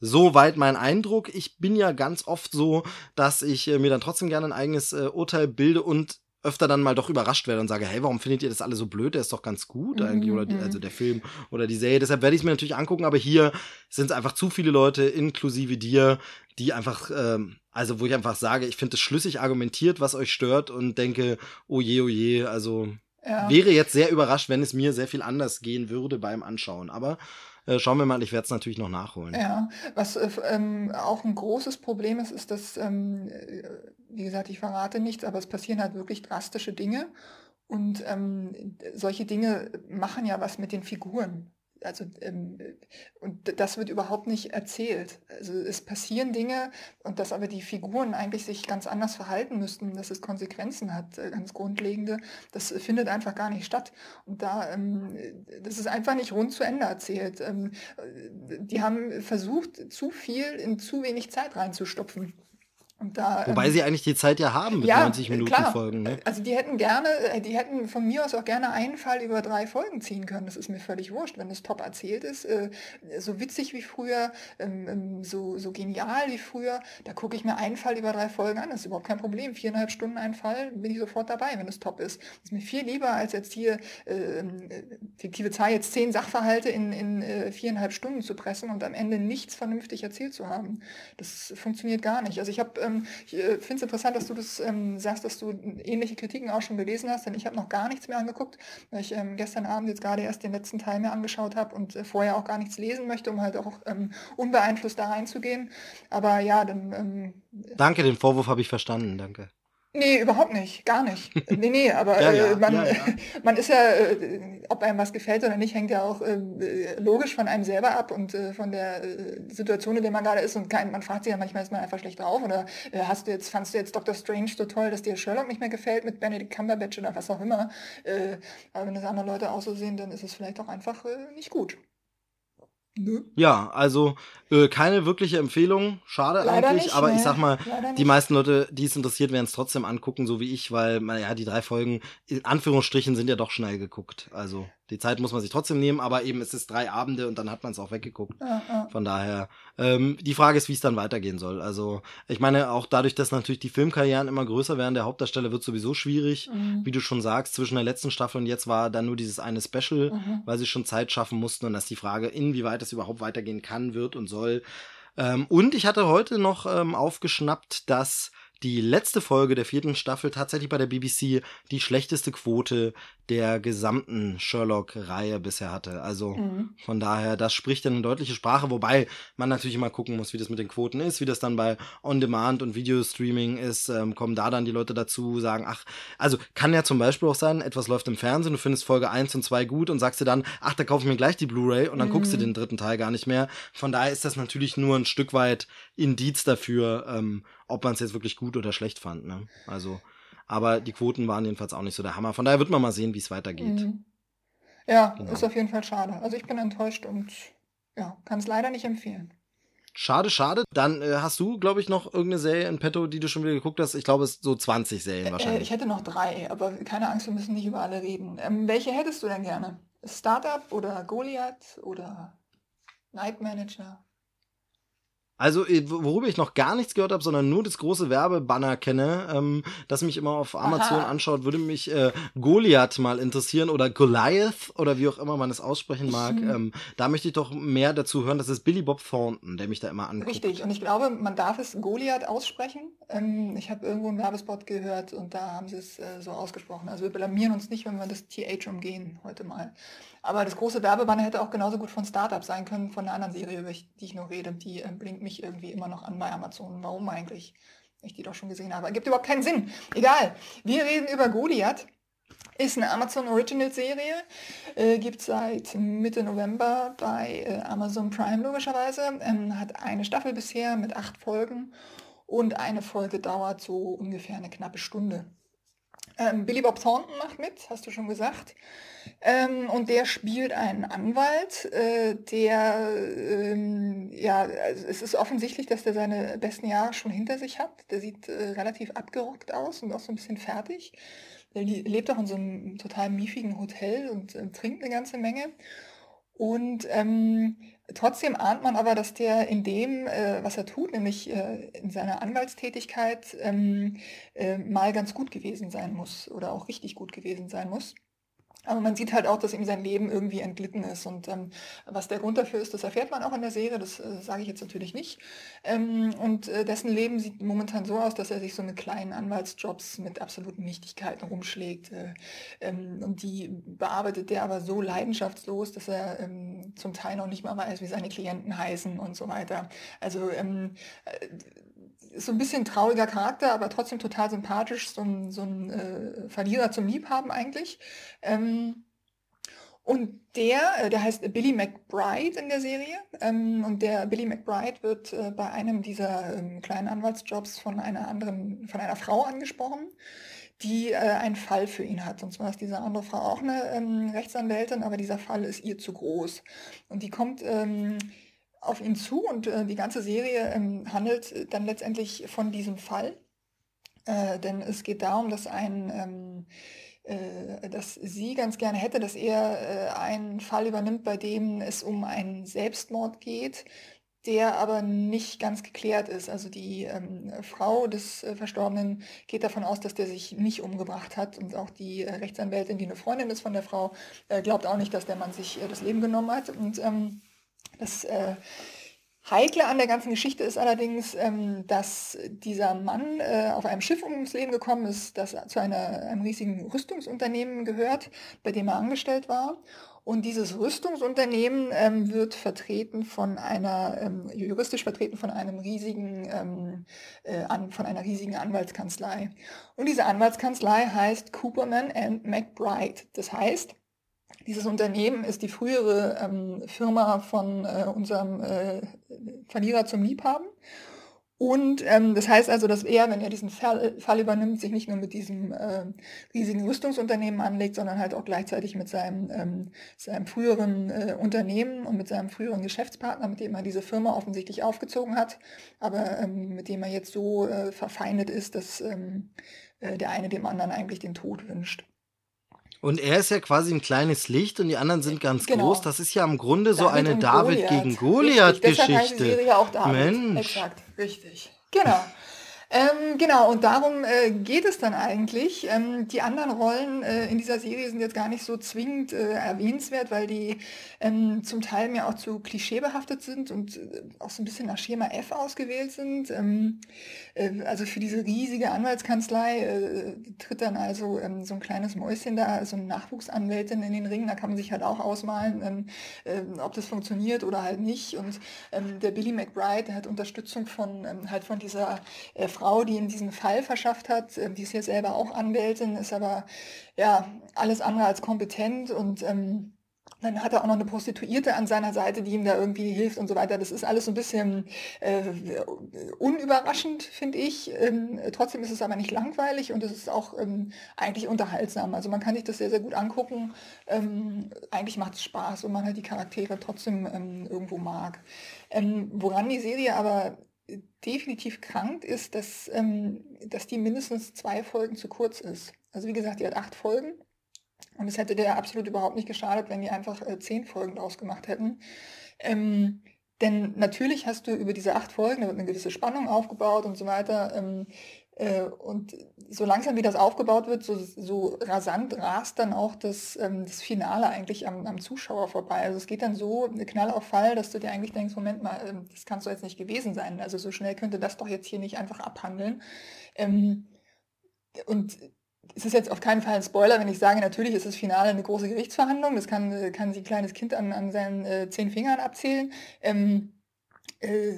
soweit mein Eindruck. Ich bin ja ganz oft so, dass ich äh, mir dann trotzdem gerne ein eigenes äh, Urteil bilde und öfter dann mal doch überrascht werde und sage, hey, warum findet ihr das alle so blöd? Der ist doch ganz gut mhm, eigentlich, oder die, mhm. also der Film oder die Serie. Deshalb werde ich es mir natürlich angucken, aber hier sind es einfach zu viele Leute, inklusive dir, die einfach, ähm, also wo ich einfach sage, ich finde es schlüssig argumentiert, was euch stört und denke, oh je, oh je, also ja. wäre jetzt sehr überrascht, wenn es mir sehr viel anders gehen würde beim Anschauen. Aber äh, schauen wir mal, ich werde es natürlich noch nachholen. Ja, was äh, ähm, auch ein großes Problem ist, ist, dass, ähm, äh, wie gesagt, ich verrate nichts, aber es passieren halt wirklich drastische Dinge. Und ähm, solche Dinge machen ja was mit den Figuren also ähm, und das wird überhaupt nicht erzählt. Also es passieren Dinge und dass aber die Figuren eigentlich sich ganz anders verhalten müssten, dass es Konsequenzen hat, äh, ganz grundlegende, das findet einfach gar nicht statt. Und da, ähm, das ist einfach nicht rund zu Ende erzählt. Ähm, die haben versucht, zu viel in zu wenig Zeit reinzustopfen. Da, Wobei ähm, sie eigentlich die Zeit ja haben mit ja, 90 Minuten klar. Folgen. Ne? Also die hätten gerne, äh, die hätten von mir aus auch gerne einen Fall über drei Folgen ziehen können. Das ist mir völlig wurscht, wenn es top erzählt ist. Äh, so witzig wie früher, ähm, ähm, so, so genial wie früher, da gucke ich mir einen Fall über drei Folgen an. Das ist überhaupt kein Problem. Viereinhalb Stunden ein Fall, bin ich sofort dabei, wenn es top ist. Das ist mir viel lieber, als jetzt hier äh, fiktive Zahl, jetzt zehn Sachverhalte in, in äh, viereinhalb Stunden zu pressen und am Ende nichts vernünftig erzählt zu haben. Das funktioniert gar nicht. Also ich habe ähm, ich äh, finde es interessant, dass du das ähm, sagst, dass du ähnliche Kritiken auch schon gelesen hast, denn ich habe noch gar nichts mehr angeguckt, weil ich ähm, gestern Abend jetzt gerade erst den letzten Teil mir angeschaut habe und äh, vorher auch gar nichts lesen möchte, um halt auch ähm, unbeeinflusst da reinzugehen. Aber ja, dann. Ähm, danke, den Vorwurf habe ich verstanden, danke. Nee, überhaupt nicht, gar nicht. Nee, nee, aber ja, ja, äh, man, ja, man ist ja, äh, ob einem was gefällt oder nicht, hängt ja auch äh, logisch von einem selber ab und von der Situation, in der man gerade ist. Und kein, man fragt sich ja manchmal, ist man einfach schlecht drauf oder hast du jetzt, fandst du jetzt Dr. Strange so toll, dass dir Sherlock nicht mehr gefällt mit Benedict Cumberbatch oder was auch immer. aber wenn das andere Leute auch so sehen, dann ist es vielleicht auch einfach nicht gut. Nö. Ja, also äh, keine wirkliche Empfehlung, schade Leider eigentlich, nicht, aber ne? ich sag mal, die meisten Leute, die es interessiert, werden es trotzdem angucken, so wie ich, weil, naja, die drei Folgen in Anführungsstrichen sind ja doch schnell geguckt. Also die Zeit muss man sich trotzdem nehmen, aber eben es ist drei Abende und dann hat man es auch weggeguckt. Ja, ja. Von daher, ähm, die Frage ist, wie es dann weitergehen soll. Also ich meine, auch dadurch, dass natürlich die Filmkarrieren immer größer werden, der Hauptdarsteller wird sowieso schwierig, mhm. wie du schon sagst, zwischen der letzten Staffel und jetzt war dann nur dieses eine Special, mhm. weil sie schon Zeit schaffen mussten und dass die Frage, inwieweit es überhaupt weitergehen kann, wird und soll. Ähm, und ich hatte heute noch ähm, aufgeschnappt, dass die letzte Folge der vierten Staffel tatsächlich bei der BBC die schlechteste Quote der gesamten Sherlock-Reihe bisher hatte. Also mhm. von daher, das spricht dann eine deutliche Sprache, wobei man natürlich immer gucken muss, wie das mit den Quoten ist, wie das dann bei On-Demand und Videostreaming ist. Ähm, kommen da dann die Leute dazu, sagen, ach, also kann ja zum Beispiel auch sein, etwas läuft im Fernsehen, du findest Folge 1 und 2 gut und sagst dir dann, ach, da kaufe ich mir gleich die Blu-ray und dann mhm. guckst du mhm. den dritten Teil gar nicht mehr. Von daher ist das natürlich nur ein Stück weit Indiz dafür, ähm, ob man es jetzt wirklich gut oder schlecht fand. Ne? Also, aber die Quoten waren jedenfalls auch nicht so der Hammer. Von daher wird man mal sehen, wie es weitergeht. Mhm. Ja, genau. ist auf jeden Fall schade. Also ich bin enttäuscht und ja, kann es leider nicht empfehlen. Schade, schade. Dann äh, hast du, glaube ich, noch irgendeine Serie in petto, die du schon wieder geguckt hast. Ich glaube, es sind so 20 Serien äh, wahrscheinlich. Äh, ich hätte noch drei, aber keine Angst, wir müssen nicht über alle reden. Ähm, welche hättest du denn gerne? Startup oder Goliath oder Night Manager? Also, äh, worüber ich noch gar nichts gehört habe, sondern nur das große Werbebanner kenne, ähm, das mich immer auf Amazon Aha. anschaut, würde mich äh, Goliath mal interessieren oder Goliath oder wie auch immer man es aussprechen mag. Mhm. Ähm, da möchte ich doch mehr dazu hören. Das ist Billy Bob Thornton, der mich da immer anguckt. Richtig, und ich glaube, man darf es Goliath aussprechen. Ähm, ich habe irgendwo einen Werbespot gehört und da haben sie es äh, so ausgesprochen. Also wir blamieren uns nicht, wenn wir das TH umgehen heute mal. Aber das große Werbebanner hätte auch genauso gut von Startup sein können, von einer anderen Serie, über die ich noch rede. Die äh, blinkt mich irgendwie immer noch an bei Amazon. Warum eigentlich? Ich die doch schon gesehen habe. Gibt überhaupt keinen Sinn. Egal. Wir reden über Goliath. Ist eine Amazon Original Serie, äh, gibt seit Mitte November bei äh, Amazon Prime logischerweise, ähm, hat eine Staffel bisher mit acht Folgen und eine Folge dauert so ungefähr eine knappe Stunde. Ähm, Billy Bob Thornton macht mit, hast du schon gesagt. Ähm, und der spielt einen Anwalt, äh, der, ähm, ja, also es ist offensichtlich, dass der seine besten Jahre schon hinter sich hat. Der sieht äh, relativ abgerockt aus und auch so ein bisschen fertig. Der lebt auch in so einem total miefigen Hotel und äh, trinkt eine ganze Menge. Und ähm, trotzdem ahnt man aber, dass der in dem, äh, was er tut, nämlich äh, in seiner Anwaltstätigkeit, ähm, äh, mal ganz gut gewesen sein muss oder auch richtig gut gewesen sein muss. Aber man sieht halt auch, dass ihm sein Leben irgendwie entglitten ist. Und ähm, was der Grund dafür ist, das erfährt man auch in der Serie, das äh, sage ich jetzt natürlich nicht. Ähm, und äh, dessen Leben sieht momentan so aus, dass er sich so mit kleinen Anwaltsjobs mit absoluten Nichtigkeiten rumschlägt. Äh, ähm, und die bearbeitet der aber so leidenschaftslos, dass er ähm, zum Teil noch nicht mal weiß, wie seine Klienten heißen und so weiter. Also ähm, äh, so ein bisschen trauriger Charakter, aber trotzdem total sympathisch, so ein, so ein äh, Verlierer zum Liebhaben eigentlich. Ähm, und der, äh, der heißt Billy McBride in der Serie. Ähm, und der Billy McBride wird äh, bei einem dieser ähm, kleinen Anwaltsjobs von einer anderen, von einer Frau angesprochen, die äh, einen Fall für ihn hat. Und zwar ist diese andere Frau auch eine ähm, Rechtsanwältin, aber dieser Fall ist ihr zu groß. Und die kommt ähm, auf ihn zu und äh, die ganze Serie ähm, handelt äh, dann letztendlich von diesem Fall. Äh, denn es geht darum, dass ein ähm, äh, dass sie ganz gerne hätte, dass er äh, einen Fall übernimmt, bei dem es um einen Selbstmord geht, der aber nicht ganz geklärt ist. Also die ähm, Frau des äh, Verstorbenen geht davon aus, dass der sich nicht umgebracht hat und auch die äh, Rechtsanwältin, die eine Freundin ist von der Frau, äh, glaubt auch nicht, dass der Mann sich äh, das Leben genommen hat. Und ähm, das äh, Heikle an der ganzen Geschichte ist allerdings, ähm, dass dieser Mann äh, auf einem Schiff ums Leben gekommen ist, das zu einer, einem riesigen Rüstungsunternehmen gehört, bei dem er angestellt war. Und dieses Rüstungsunternehmen ähm, wird vertreten von einer, ähm, juristisch vertreten von einem riesigen, ähm, äh, an, von einer riesigen Anwaltskanzlei. Und diese Anwaltskanzlei heißt Cooperman and McBride. Das heißt, dieses Unternehmen ist die frühere ähm, Firma von äh, unserem äh, Verlierer zum Liebhaben. Und ähm, das heißt also, dass er, wenn er diesen Fall, Fall übernimmt, sich nicht nur mit diesem äh, riesigen Rüstungsunternehmen anlegt, sondern halt auch gleichzeitig mit seinem, ähm, seinem früheren äh, Unternehmen und mit seinem früheren Geschäftspartner, mit dem er diese Firma offensichtlich aufgezogen hat, aber ähm, mit dem er jetzt so äh, verfeindet ist, dass ähm, äh, der eine dem anderen eigentlich den Tod wünscht. Und er ist ja quasi ein kleines Licht und die anderen sind ganz genau. groß. Das ist ja im Grunde so eine David Goliath. gegen Goliath-Geschichte. David. Mensch. Exakt, richtig. Genau. Ähm, genau, und darum äh, geht es dann eigentlich. Ähm, die anderen Rollen äh, in dieser Serie sind jetzt gar nicht so zwingend äh, erwähnenswert, weil die ähm, zum Teil mir auch zu klischeebehaftet sind und äh, auch so ein bisschen nach Schema F ausgewählt sind. Ähm, äh, also für diese riesige Anwaltskanzlei äh, tritt dann also ähm, so ein kleines Mäuschen da, so eine Nachwuchsanwältin in den Ring. Da kann man sich halt auch ausmalen, ähm, ob das funktioniert oder halt nicht. Und der Billy McBride, der hat Unterstützung von halt von dieser Frau Frau, die ihm diesen Fall verschafft hat. Ähm, die ist ja selber auch Anwältin, ist aber ja alles andere als kompetent und ähm, dann hat er auch noch eine Prostituierte an seiner Seite, die ihm da irgendwie hilft und so weiter. Das ist alles so ein bisschen äh, unüberraschend, finde ich. Ähm, trotzdem ist es aber nicht langweilig und es ist auch ähm, eigentlich unterhaltsam. Also man kann sich das sehr, sehr gut angucken. Ähm, eigentlich macht es Spaß und man halt die Charaktere trotzdem ähm, irgendwo mag. Ähm, woran die Serie aber definitiv krankt, ist, dass, ähm, dass die mindestens zwei Folgen zu kurz ist. Also wie gesagt, die hat acht Folgen. Und es hätte der absolut überhaupt nicht geschadet, wenn die einfach äh, zehn Folgen draus gemacht hätten. Ähm, denn natürlich hast du über diese acht Folgen, da wird eine gewisse Spannung aufgebaut und so weiter. Ähm, äh, und so langsam wie das aufgebaut wird, so, so rasant rast dann auch das, ähm, das Finale eigentlich am, am, Zuschauer vorbei. Also es geht dann so Knall auf Fall, dass du dir eigentlich denkst, Moment mal, ähm, das kannst du jetzt nicht gewesen sein. Also so schnell könnte das doch jetzt hier nicht einfach abhandeln. Ähm, und es ist jetzt auf keinen Fall ein Spoiler, wenn ich sage, natürlich ist das Finale eine große Gerichtsverhandlung. Das kann, kann sich ein kleines Kind an, an seinen äh, zehn Fingern abzählen. Ähm, äh,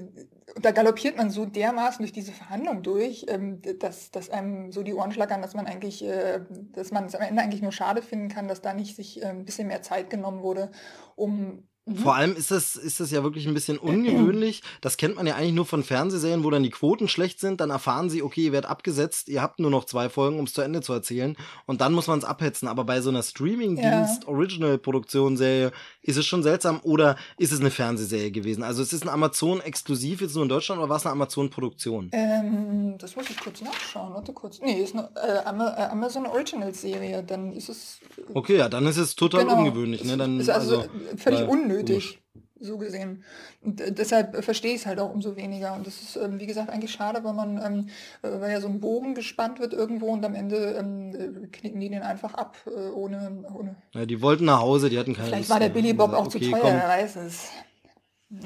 da galoppiert man so dermaßen durch diese Verhandlung durch, ähm, dass, dass einem so die Ohren schlackern, dass man eigentlich, äh, dass man es am Ende eigentlich nur schade finden kann, dass da nicht sich äh, ein bisschen mehr Zeit genommen wurde, um Mhm. Vor allem ist das, ist das ja wirklich ein bisschen ungewöhnlich. Das kennt man ja eigentlich nur von Fernsehserien, wo dann die Quoten schlecht sind. Dann erfahren sie, okay, ihr werdet abgesetzt, ihr habt nur noch zwei Folgen, um es zu Ende zu erzählen. Und dann muss man es abhetzen. Aber bei so einer Streaming-Dienst, ja. Original-Produktion-Serie ist es schon seltsam. Oder ist es eine Fernsehserie gewesen? Also es ist ein Amazon-exklusiv jetzt nur in Deutschland oder war es eine Amazon-Produktion? Ähm, das muss ich kurz nachschauen. Warte kurz. Nee, ist eine äh, äh Amazon Original-Serie. Dann ist es. Okay, ja, dann ist es total genau. ungewöhnlich. Ne? Dann, ist also, also völlig unnötig unnötig, so gesehen. Und äh, deshalb verstehe ich es halt auch umso weniger. Und das ist, ähm, wie gesagt, eigentlich schade, weil man, ähm, äh, weil ja so ein Bogen gespannt wird irgendwo und am Ende ähm, äh, knicken die den einfach ab, äh, ohne, ohne. Ja, die wollten nach Hause, die hatten keine Vielleicht Lust war der Billy Bob auch okay, zu teuer, komm. wer weiß es.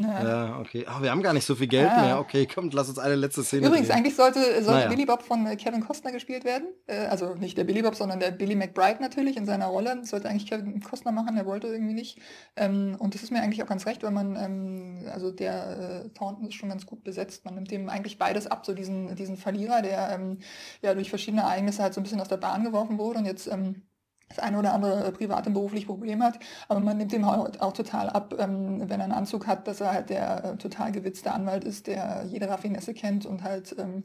Ja. ja, okay. Ach, wir haben gar nicht so viel Geld ja. mehr. Okay, kommt, lass uns eine letzte Szene Übrigens, drehen. eigentlich sollte, sollte naja. Billy Bob von äh, Kevin Costner gespielt werden. Äh, also nicht der Billy Bob, sondern der Billy McBride natürlich in seiner Rolle. Das sollte eigentlich Kevin Costner machen, der wollte irgendwie nicht. Ähm, und das ist mir eigentlich auch ganz recht, weil man, ähm, also der äh, Thornton ist schon ganz gut besetzt. Man nimmt dem eigentlich beides ab, so diesen, diesen Verlierer, der ähm, ja durch verschiedene Ereignisse halt so ein bisschen aus der Bahn geworfen wurde und jetzt das eine oder andere äh, privat und beruflich Problem hat, aber man nimmt ihm auch, auch total ab, ähm, wenn er einen Anzug hat, dass er halt der äh, total gewitzte Anwalt ist, der jede Raffinesse kennt und halt ähm,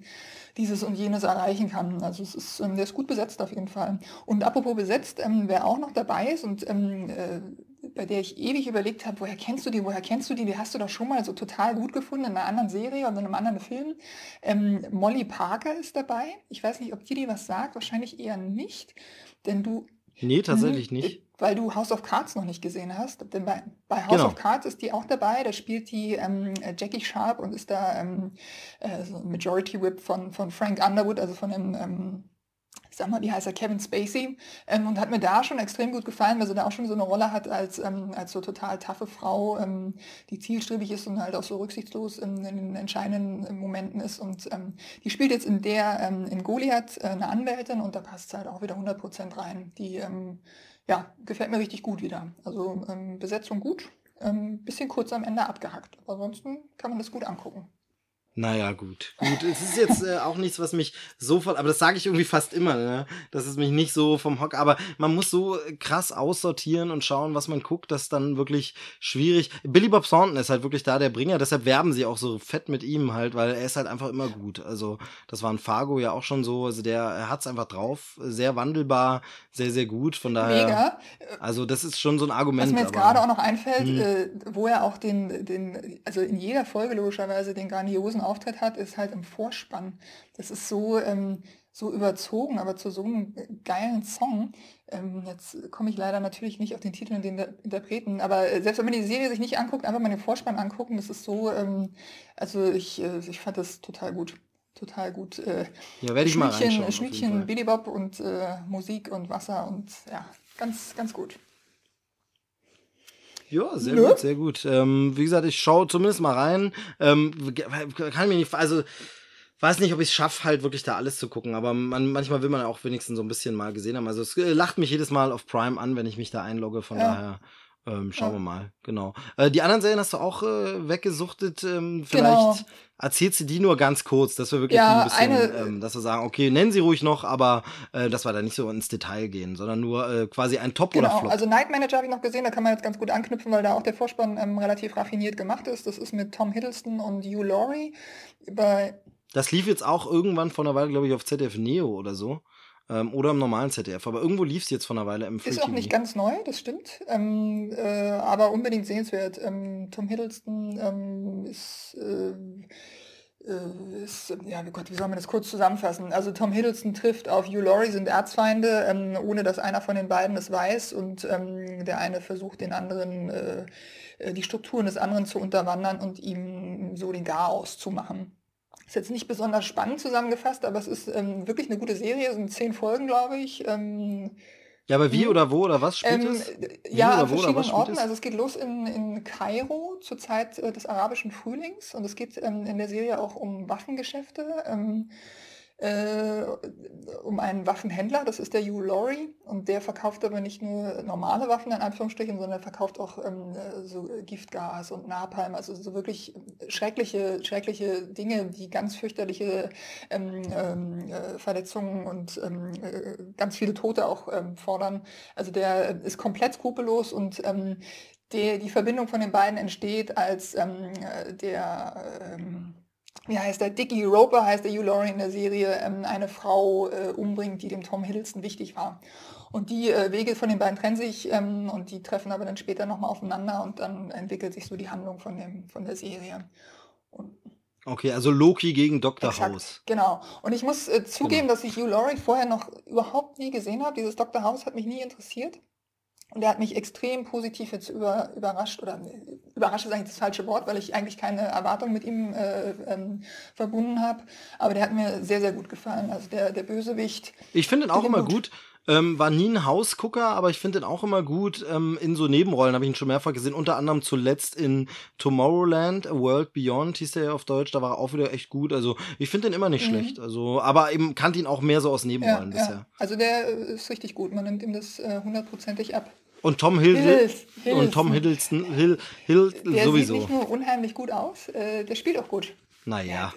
dieses und jenes erreichen kann. Also es ist, ähm, der ist gut besetzt auf jeden Fall. Und apropos besetzt, wer auch noch dabei ist und äh, bei der ich ewig überlegt habe, woher kennst du die, woher kennst du die, die hast du doch schon mal so total gut gefunden in einer anderen Serie oder in einem anderen Film. Ähm, Molly Parker ist dabei. Ich weiß nicht, ob dir die was sagt, wahrscheinlich eher nicht, denn du Nee, tatsächlich mhm. nicht. Weil du House of Cards noch nicht gesehen hast. Denn bei, bei House genau. of Cards ist die auch dabei. Da spielt die ähm, Jackie Sharp und ist da ähm, äh, so Majority Whip von, von Frank Underwood, also von dem ähm, ich sag mal, wie heißt er, Kevin Spacey, ähm, und hat mir da schon extrem gut gefallen, weil sie da auch schon so eine Rolle hat als, ähm, als so total taffe Frau, ähm, die zielstrebig ist und halt auch so rücksichtslos in, den entscheidenden Momenten ist. Und ähm, die spielt jetzt in der, ähm, in Goliath äh, eine Anwältin und da passt halt auch wieder 100% rein. Die ähm, ja, gefällt mir richtig gut wieder. Also ähm, Besetzung gut, ähm, bisschen kurz am Ende abgehackt. Aber ansonsten kann man das gut angucken. Naja, gut. Gut, es ist jetzt äh, auch nichts, was mich so voll, aber das sage ich irgendwie fast immer, ne? dass es mich nicht so vom Hock, aber man muss so krass aussortieren und schauen, was man guckt, das ist dann wirklich schwierig. Billy Bob Thornton ist halt wirklich da der Bringer, deshalb werben sie auch so fett mit ihm halt, weil er ist halt einfach immer gut. Also, das war in Fargo ja auch schon so, also der, er hat's einfach drauf, sehr wandelbar, sehr, sehr gut, von daher. Mega. Also, das ist schon so ein Argument. Was mir jetzt gerade auch noch einfällt, hm. äh, wo er auch den, den, also in jeder Folge logischerweise den grandiosen Auftritt hat, ist halt im Vorspann. Das ist so, ähm, so überzogen, aber zu so einem geilen Song. Ähm, jetzt komme ich leider natürlich nicht auf den Titel und den Interpreten, aber äh, selbst wenn man die Serie sich nicht anguckt, einfach mal den Vorspann angucken, das ist so, ähm, also ich, äh, ich fand das total gut. Total gut. Äh, ja, werde ich mal reinschauen. Billy Bob und äh, Musik und Wasser und ja, ganz, ganz gut. Ja, sehr ne? gut, sehr gut. Ähm, wie gesagt, ich schaue zumindest mal rein. Ähm, kann mir nicht, also weiß nicht, ob ich es schaffe, halt wirklich da alles zu gucken, aber man, manchmal will man auch wenigstens so ein bisschen mal gesehen haben. Also es äh, lacht mich jedes Mal auf Prime an, wenn ich mich da einlogge, von ja. daher. Ähm, schauen ja. wir mal, genau. Äh, die anderen Serien hast du auch äh, weggesuchtet. Ähm, vielleicht genau. erzählst du die nur ganz kurz, dass wir wirklich ja, ein bisschen, eine, ähm, dass wir sagen, okay, nennen sie ruhig noch, aber äh, dass wir da nicht so ins Detail gehen, sondern nur äh, quasi ein Top genau. oder Flop. Also Night Manager habe ich noch gesehen, da kann man jetzt ganz gut anknüpfen, weil da auch der Vorspann ähm, relativ raffiniert gemacht ist. Das ist mit Tom Hiddleston und Hugh Laurie. Bei das lief jetzt auch irgendwann vor einer Weile, glaube ich, auf ZDF Neo oder so. Ähm, oder im normalen ZDF. Aber irgendwo lief es jetzt von einer Weile im Free Ist auch nicht ganz neu, das stimmt. Ähm, äh, aber unbedingt sehenswert. Ähm, Tom Hiddleston ähm, ist, äh, äh, ist, ja, Gott, wie soll man das kurz zusammenfassen? Also Tom Hiddleston trifft auf Hugh Laurie, sind Erzfeinde, ähm, ohne dass einer von den beiden es weiß. Und ähm, der eine versucht den anderen, äh, äh, die Strukturen des anderen zu unterwandern und ihm so den Garaus zu machen. Ist jetzt nicht besonders spannend zusammengefasst, aber es ist ähm, wirklich eine gute Serie. Es sind zehn Folgen, glaube ich. Ähm, ja, aber wie hm. oder wo oder was spielt ähm, es? Wie ja, an verschiedenen Orten. Also es geht los in, in Kairo zur Zeit äh, des arabischen Frühlings und es geht ähm, in der Serie auch um Waffengeschäfte. Ähm, äh, um einen Waffenhändler, das ist der Hugh Laurie, und der verkauft aber nicht nur normale Waffen in Anführungsstrichen, sondern verkauft auch ähm, so Giftgas und Napalm, also so wirklich schreckliche, schreckliche Dinge, die ganz fürchterliche ähm, ähm, äh, Verletzungen und ähm, äh, ganz viele Tote auch ähm, fordern. Also der ist komplett skrupellos und die, die Verbindung von den beiden entsteht, als äh, der wie heißt der, Dickie Roper heißt der Hugh Laurie in der Serie, ähm, eine Frau äh, umbringt, die dem Tom Hiddleston wichtig war. Und die äh, Wege von den beiden trennen sich ähm, und die treffen aber dann später nochmal aufeinander und dann entwickelt sich so die Handlung von, dem, von der Serie. Und okay, also Loki gegen Dr. Exakt, House. Genau. Und ich muss äh, zugeben, genau. dass ich Hugh Laurie vorher noch überhaupt nie gesehen habe. Dieses Dr. House hat mich nie interessiert. Und der hat mich extrem positiv jetzt über, überrascht, oder überrascht ist eigentlich das falsche Wort, weil ich eigentlich keine Erwartung mit ihm äh, ähm, verbunden habe. Aber der hat mir sehr, sehr gut gefallen. Also der, der Bösewicht. Ich finde ihn auch immer gut. Ähm, war nie ein Hausgucker, aber ich finde den auch immer gut. Ähm, in so Nebenrollen habe ich ihn schon mehrfach gesehen. Unter anderem zuletzt in Tomorrowland, A World Beyond hieß der ja auf Deutsch. Da war er auch wieder echt gut. Also ich finde den immer nicht mhm. schlecht. Also, aber eben kannte ihn auch mehr so aus Nebenrollen ja, bisher. Ja. Also der ist richtig gut. Man nimmt ihm das äh, hundertprozentig äh, ab. Und Tom Hill, und Tom Hiddleston Hill, Hill der sowieso. Der sieht nicht nur unheimlich gut aus, äh, der spielt auch gut. Naja.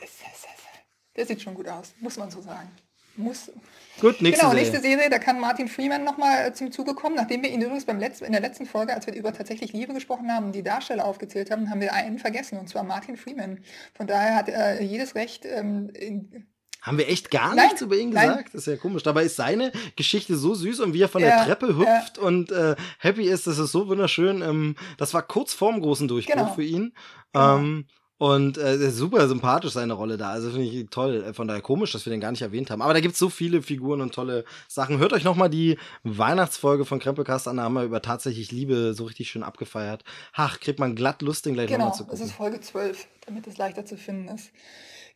Der sieht schon gut aus, muss man so sagen. Muss. Gut, nächste genau, Serie. nächste Serie, da kann Martin Freeman nochmal äh, zum Zuge kommen. Nachdem wir ihn übrigens beim letzten, in der letzten Folge, als wir über tatsächlich Liebe gesprochen haben und die Darsteller aufgezählt haben, haben wir einen vergessen, und zwar Martin Freeman. Von daher hat er jedes Recht, ähm, in, haben wir echt gar nein, nichts über ihn gesagt? Nein. Das ist ja komisch. Dabei ist seine Geschichte so süß und wie er von ja, der Treppe hüpft ja. und äh, happy ist, das ist so wunderschön. Ähm, das war kurz vorm großen Durchbruch genau. für ihn. Genau. Ähm, und äh, super sympathisch seine Rolle da. Also finde ich toll. Äh, von daher komisch, dass wir den gar nicht erwähnt haben. Aber da gibt es so viele Figuren und tolle Sachen. Hört euch noch mal die Weihnachtsfolge von Krempelcast an. Da haben wir über tatsächlich Liebe so richtig schön abgefeiert. Ach, kriegt man glatt Lust, den gleich genau, nochmal zu gucken. Genau, das ist Folge 12, damit es leichter zu finden ist.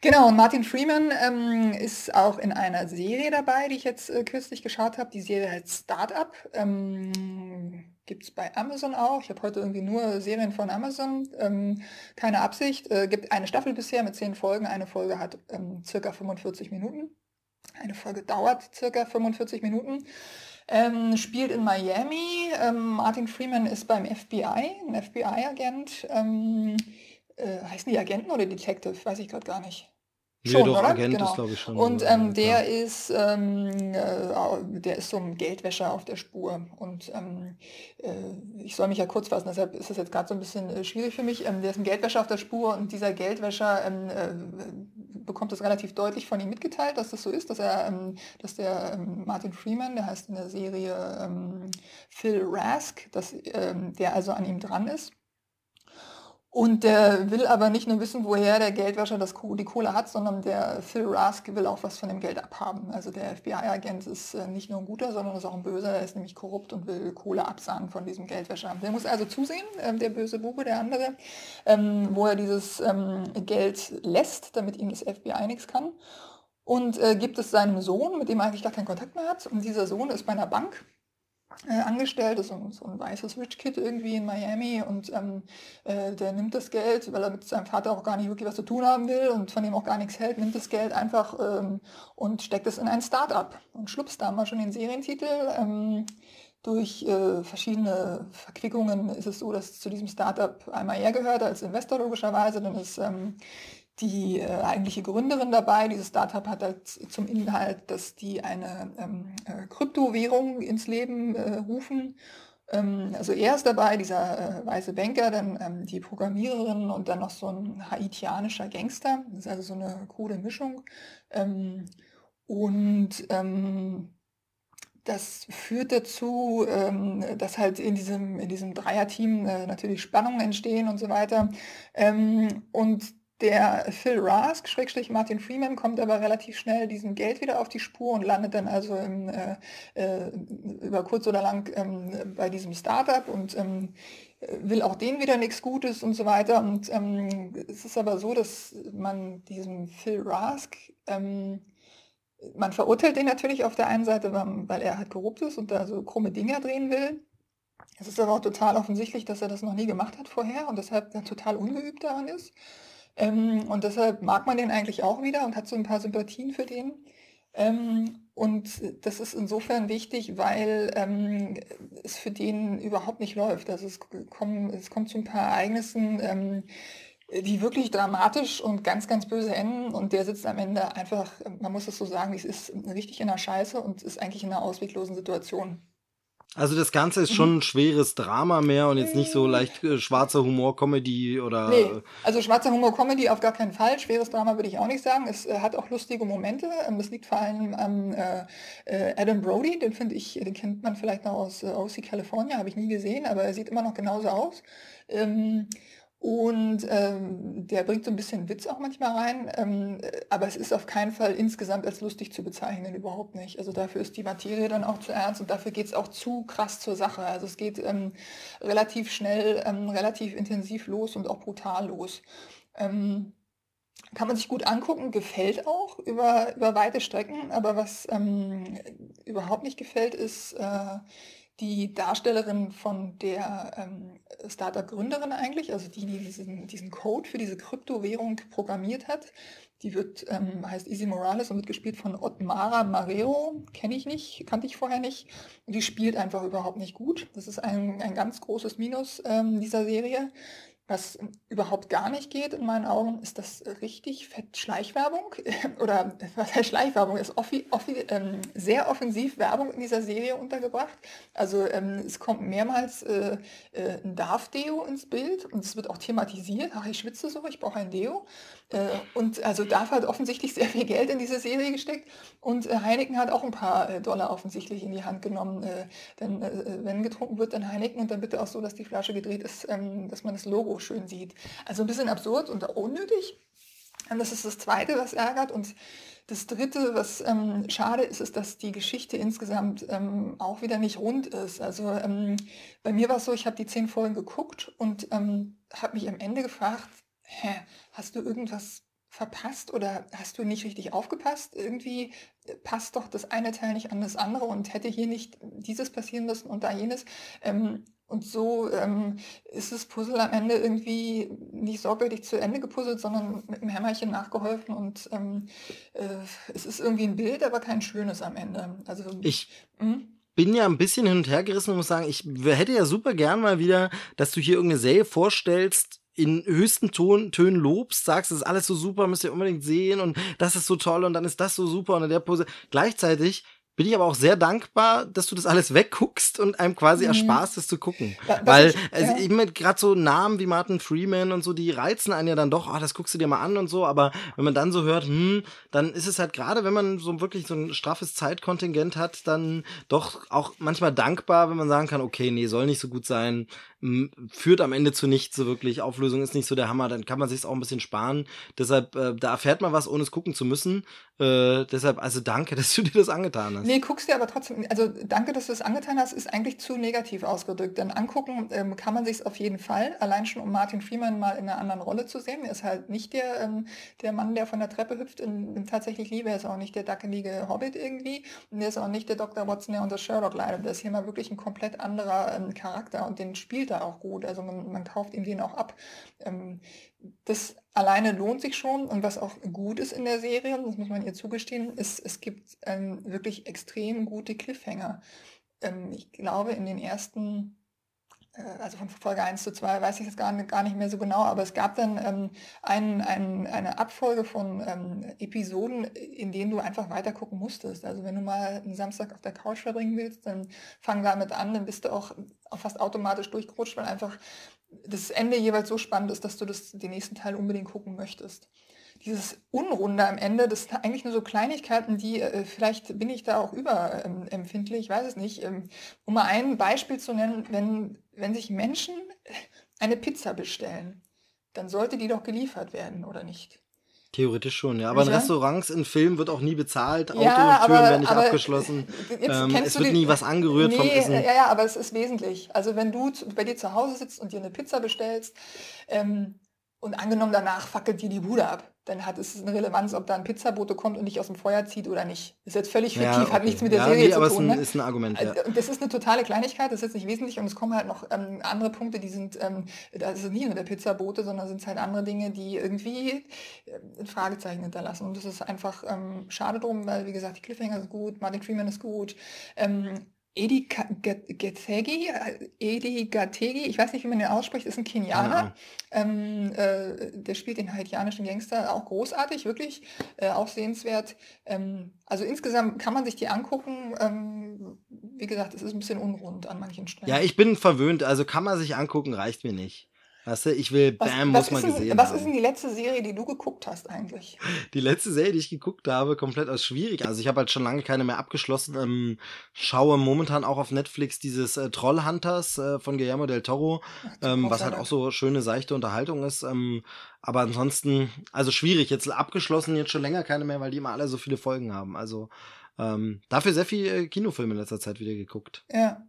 Genau, und Martin Freeman ähm, ist auch in einer Serie dabei, die ich jetzt äh, kürzlich geschaut habe. Die Serie heißt Startup. Ähm, Gibt es bei Amazon auch. Ich habe heute irgendwie nur Serien von Amazon. Ähm, keine Absicht. Äh, gibt eine Staffel bisher mit zehn Folgen. Eine Folge hat ähm, circa 45 Minuten. Eine Folge dauert circa 45 Minuten. Ähm, spielt in Miami. Ähm, Martin Freeman ist beim FBI, ein FBI-Agent. Äh, heißen die Agenten oder Detective? Weiß ich gerade gar nicht. Nee, schon, doch, oder? Agent genau. ist, glaube ich, schon. Und ähm, der ist, ähm, äh, der ist so ein Geldwäscher auf der Spur. Und ähm, äh, ich soll mich ja kurz fassen, deshalb ist das jetzt gerade so ein bisschen äh, schwierig für mich. Ähm, der ist ein Geldwäscher auf der Spur und dieser Geldwäscher ähm, äh, bekommt es relativ deutlich von ihm mitgeteilt, dass das so ist, dass er, ähm, dass der Martin Freeman, der heißt in der Serie Phil Rask, dass der also an ihm dran ist. Und der will aber nicht nur wissen, woher der Geldwäscher das, die Kohle hat, sondern der Phil Rask will auch was von dem Geld abhaben. Also der FBI-Agent ist äh, nicht nur ein guter, sondern ist auch ein böser. Er ist nämlich korrupt und will Kohle absahnen von diesem Geldwäscher. Der muss also zusehen, ähm, der böse Bube, der andere, ähm, wo er dieses ähm, Geld lässt, damit ihm das FBI nichts kann. Und äh, gibt es seinem Sohn, mit dem er eigentlich gar keinen Kontakt mehr hat. Und dieser Sohn ist bei einer Bank äh, angestellt, ist so, so, ein weißes Rich Kid irgendwie in Miami und ähm, äh, der nimmt das Geld, weil er mit seinem Vater auch gar nicht wirklich was zu tun haben will und von dem auch gar nichts hält, nimmt das Geld einfach ähm, und steckt es in ein Start-up und schluppst da mal schon den Serientitel. Ähm, durch äh, verschiedene Verquickungen ist es so, dass zu diesem Startup einmal er gehört als Investor logischerweise, dann ist ähm, die äh, eigentliche Gründerin dabei. Dieses Startup hat halt zum Inhalt, dass die eine ähm, äh, Kryptowährung ins Leben äh, rufen. Ähm, also er ist dabei, dieser äh, weiße Banker, dann ähm, die Programmiererin und dann noch so ein haitianischer Gangster. Das ist also so eine coole Mischung. Ähm, und ähm, das führt dazu, ähm, dass halt in diesem, in diesem Dreierteam äh, natürlich Spannungen entstehen und so weiter. Und der Phil Rask, Schrägstrich Martin Freeman, kommt aber relativ schnell diesem Geld wieder auf die Spur und landet dann also im, äh, äh, über kurz oder lang ähm, bei diesem Startup und ähm, will auch denen wieder nichts Gutes und so weiter. Und ähm, es ist aber so, dass man diesem Phil Rask, ähm, man verurteilt den natürlich auf der einen Seite, weil er halt korrupt ist und da so krumme Dinger drehen will. Es ist aber auch total offensichtlich, dass er das noch nie gemacht hat vorher und deshalb total ungeübt daran ist. Ähm, und deshalb mag man den eigentlich auch wieder und hat so ein paar Sympathien für den. Ähm, und das ist insofern wichtig, weil ähm, es für den überhaupt nicht läuft. Also es, kommen, es kommt zu ein paar Ereignissen, ähm, die wirklich dramatisch und ganz, ganz böse enden. Und der sitzt am Ende einfach, man muss es so sagen, es ist richtig in der Scheiße und ist eigentlich in einer ausweglosen Situation. Also das Ganze ist schon ein schweres Drama mehr und jetzt nicht so leicht äh, schwarzer Humor-Comedy oder. Nee, also schwarzer Humor-Comedy auf gar keinen Fall. Schweres Drama würde ich auch nicht sagen. Es äh, hat auch lustige Momente. Ähm, das liegt vor allem an äh, äh, Adam Brody, den finde ich, den kennt man vielleicht noch aus äh, OC California, habe ich nie gesehen, aber er sieht immer noch genauso aus. Ähm, und ähm, der bringt so ein bisschen Witz auch manchmal rein, ähm, aber es ist auf keinen Fall insgesamt als lustig zu bezeichnen, überhaupt nicht. Also dafür ist die Materie dann auch zu ernst und dafür geht es auch zu krass zur Sache. Also es geht ähm, relativ schnell, ähm, relativ intensiv los und auch brutal los. Ähm, kann man sich gut angucken, gefällt auch über, über weite Strecken, aber was ähm, überhaupt nicht gefällt, ist äh, die Darstellerin von der ähm, Startup-Gründerin eigentlich, also die, die diesen, diesen Code für diese Kryptowährung programmiert hat. Die wird, ähm, heißt Easy Morales und wird gespielt von Otmara Mareo. Kenne ich nicht, kannte ich vorher nicht. Die spielt einfach überhaupt nicht gut. Das ist ein, ein ganz großes Minus ähm, dieser Serie. Was überhaupt gar nicht geht in meinen Augen, ist das richtig fett Schleichwerbung oder was heißt Schleichwerbung? Ist offi, offi, ähm, sehr offensiv Werbung in dieser Serie untergebracht. Also ähm, es kommt mehrmals äh, äh, ein Darf-Deo ins Bild und es wird auch thematisiert. Ach, ich schwitze so, ich brauche ein Deo. Äh, und also Darf hat offensichtlich sehr viel Geld in diese Serie gesteckt und äh, Heineken hat auch ein paar äh, Dollar offensichtlich in die Hand genommen. Denn wenn getrunken wird, dann Heineken und dann bitte auch so, dass die Flasche gedreht ist, ähm, dass man das Logo schön sieht. Also ein bisschen absurd und unnötig. Und das ist das Zweite, was ärgert. Und das Dritte, was ähm, schade ist, ist, dass die Geschichte insgesamt ähm, auch wieder nicht rund ist. Also ähm, bei mir war es so, ich habe die zehn Folgen geguckt und ähm, habe mich am Ende gefragt, hä, hast du irgendwas verpasst oder hast du nicht richtig aufgepasst? Irgendwie passt doch das eine Teil nicht an das andere und hätte hier nicht dieses passieren müssen und da jenes. Ähm, und so ähm, ist das Puzzle am Ende irgendwie nicht sorgfältig zu Ende gepuzzelt, sondern mit einem Hämmerchen nachgeholfen. Und ähm, äh, es ist irgendwie ein Bild, aber kein schönes am Ende. Also ich. Mh? Hm? bin ja ein bisschen hin und her gerissen und muss sagen, ich hätte ja super gern mal wieder, dass du hier irgendeine Serie vorstellst, in höchsten Ton, Tönen lobst, sagst, das ist alles so super, müsst ihr unbedingt sehen und das ist so toll und dann ist das so super und in der Pose. Gleichzeitig bin ich aber auch sehr dankbar, dass du das alles wegguckst und einem quasi mhm. ersparst, es zu gucken. Was Weil, ich, also, ja. ich meine, gerade so Namen wie Martin Freeman und so, die reizen einen ja dann doch, ah, das guckst du dir mal an und so, aber wenn man dann so hört, hm, dann ist es halt gerade, wenn man so wirklich so ein straffes Zeitkontingent hat, dann doch auch manchmal dankbar, wenn man sagen kann, okay, nee, soll nicht so gut sein, führt am Ende zu nichts so wirklich. Auflösung ist nicht so der Hammer, dann kann man sich auch ein bisschen sparen. Deshalb, äh, da erfährt man was, ohne es gucken zu müssen. Äh, deshalb, also danke, dass du dir das angetan hast. Nee, guckst dir aber trotzdem, also danke, dass du es angetan hast, ist eigentlich zu negativ ausgedrückt. Denn angucken ähm, kann man sich auf jeden Fall, allein schon um Martin Freeman mal in einer anderen Rolle zu sehen. Er ist halt nicht der, ähm, der Mann, der von der Treppe hüpft in, in tatsächlich Liebe. Er ist auch nicht der dackelige Hobbit irgendwie. Und er ist auch nicht der Dr. Watson, der unter Sherlock leidet. Der ist hier mal wirklich ein komplett anderer ähm, Charakter und den spielt er auch gut. Also man, man kauft ihm den auch ab. Ähm, das alleine lohnt sich schon und was auch gut ist in der Serie, das muss man ihr zugestehen, ist, es gibt ähm, wirklich extrem gute Cliffhanger. Ähm, ich glaube, in den ersten äh, also von Folge 1 zu 2 weiß ich jetzt gar nicht, gar nicht mehr so genau, aber es gab dann ähm, ein, ein, eine Abfolge von ähm, Episoden, in denen du einfach weiter gucken musstest. Also wenn du mal einen Samstag auf der Couch verbringen willst, dann fang damit an, dann bist du auch fast automatisch durchgerutscht, weil einfach das Ende jeweils so spannend ist, dass du das, den nächsten Teil unbedingt gucken möchtest dieses Unrunde am Ende, das sind eigentlich nur so Kleinigkeiten, die, äh, vielleicht bin ich da auch überempfindlich, ich weiß es nicht. Ähm, um mal ein Beispiel zu nennen, wenn, wenn sich Menschen eine Pizza bestellen, dann sollte die doch geliefert werden, oder nicht? Theoretisch schon, ja. Aber in Restaurants, in Filmen wird auch nie bezahlt, ja, Autotüren werden nicht abgeschlossen. Ähm, es wird nie was angerührt nee, vom Essen. Ja, ja, aber es ist wesentlich. Also wenn du bei dir zu Hause sitzt und dir eine Pizza bestellst ähm, und angenommen danach fackelt dir die Bude ab, dann hat es eine Relevanz, ob da ein Pizzabote kommt und dich aus dem Feuer zieht oder nicht. Ist jetzt völlig fiktiv, ja, okay. hat nichts mit der ja, Serie nee, zu tun. Aber ne? ist ein Argument. Ja. Das ist eine totale Kleinigkeit, das ist jetzt nicht wesentlich und es kommen halt noch ähm, andere Punkte, die sind, ähm, das ist nicht nur der Pizzabote, sondern sind halt andere Dinge, die irgendwie äh, Fragezeichen hinterlassen. Und das ist einfach ähm, schade drum, weil wie gesagt, die Cliffhanger ist gut, Martin Freeman ist gut. Ähm, Edi äh, Edi Gategi, ich weiß nicht, wie man den ausspricht, ist ein Kenianer. Ähm, äh, der spielt den haitianischen Gangster auch großartig, wirklich äh, auch sehenswert. Ähm, also insgesamt kann man sich die angucken. Ähm, wie gesagt, es ist ein bisschen unrund an manchen Stellen. Ja, ich bin verwöhnt, also kann man sich angucken, reicht mir nicht. Weißt du, ich will, bam, was, muss man gesehen Was haben. ist denn die letzte Serie, die du geguckt hast eigentlich? Die letzte Serie, die ich geguckt habe, komplett aus schwierig. Also ich habe halt schon lange keine mehr abgeschlossen. Ähm, schaue momentan auch auf Netflix dieses äh, Trollhunters äh, von Guillermo del Toro, Ach, ähm, was halt auch so schöne, seichte Unterhaltung ist. Ähm, aber ansonsten, also schwierig. Jetzt abgeschlossen, jetzt schon länger keine mehr, weil die immer alle so viele Folgen haben. Also ähm, dafür sehr viel äh, Kinofilme in letzter Zeit wieder geguckt. Ja.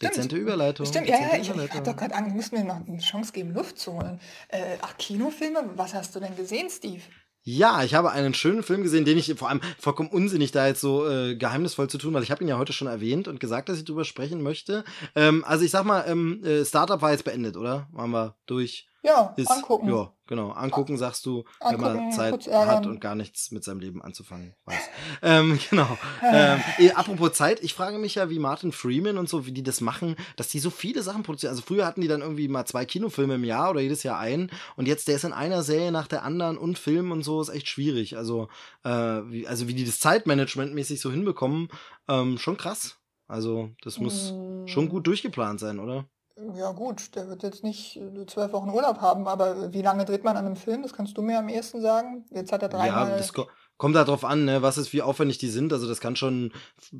Dezente Überleitung. Stimmt, ja, ja, ich, ich hatte doch gerade Angst, musst mir noch eine Chance geben, Luft zu holen. Äh, ach, Kinofilme, was hast du denn gesehen, Steve? Ja, ich habe einen schönen Film gesehen, den ich vor allem vollkommen unsinnig da jetzt so äh, geheimnisvoll zu tun, weil ich habe ihn ja heute schon erwähnt und gesagt, dass ich drüber sprechen möchte. Ähm, also ich sag mal, ähm, äh, Startup war jetzt beendet, oder? Waren wir durch? Ja, ist, angucken. Ja, genau. Angucken sagst du, angucken, wenn man Zeit hat und gar nichts mit seinem Leben anzufangen weiß. ähm, genau. ähm, eh, apropos Zeit, ich frage mich ja, wie Martin Freeman und so, wie die das machen, dass die so viele Sachen produzieren. Also früher hatten die dann irgendwie mal zwei Kinofilme im Jahr oder jedes Jahr einen und jetzt der ist in einer Serie nach der anderen und Film und so ist echt schwierig. Also, äh, wie, also wie die das Zeitmanagement-mäßig so hinbekommen, ähm, schon krass. Also, das muss mm. schon gut durchgeplant sein, oder? Ja gut, der wird jetzt nicht äh, zwölf Wochen Urlaub haben, aber wie lange dreht man an einem Film? Das kannst du mir am ehesten sagen. Jetzt hat er dreimal... Ja, das ko kommt drauf an, ne, was ist, wie aufwendig die sind. Also das kann schon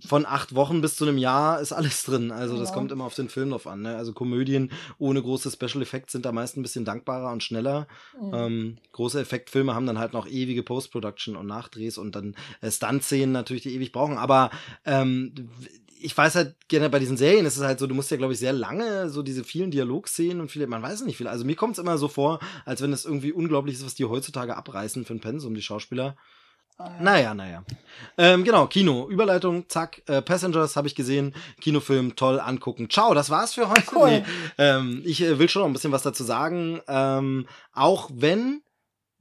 von acht Wochen bis zu einem Jahr ist alles drin. Also das kommt immer auf den Film drauf an. Ne? Also Komödien ohne große Special Effects sind da meist ein bisschen dankbarer und schneller. Mhm. Ähm, große Effektfilme haben dann halt noch ewige Post-Production und Nachdrehs und dann äh, Stunt-Szenen natürlich, die ewig brauchen. Aber ähm, ich weiß halt gerne bei diesen Serien ist es halt so, du musst ja, glaube ich, sehr lange so diese vielen Dialogszenen und viele, man weiß nicht viel. Also mir kommt es immer so vor, als wenn es irgendwie unglaublich ist, was die heutzutage abreißen für ein Pensum, die Schauspieler. Ah, ja. Naja, naja. Ähm, genau, Kino, Überleitung, zack, äh, Passengers habe ich gesehen, Kinofilm, toll, angucken. Ciao, das war's für heute. Cool. Nee, ähm, ich äh, will schon noch ein bisschen was dazu sagen. Ähm, auch wenn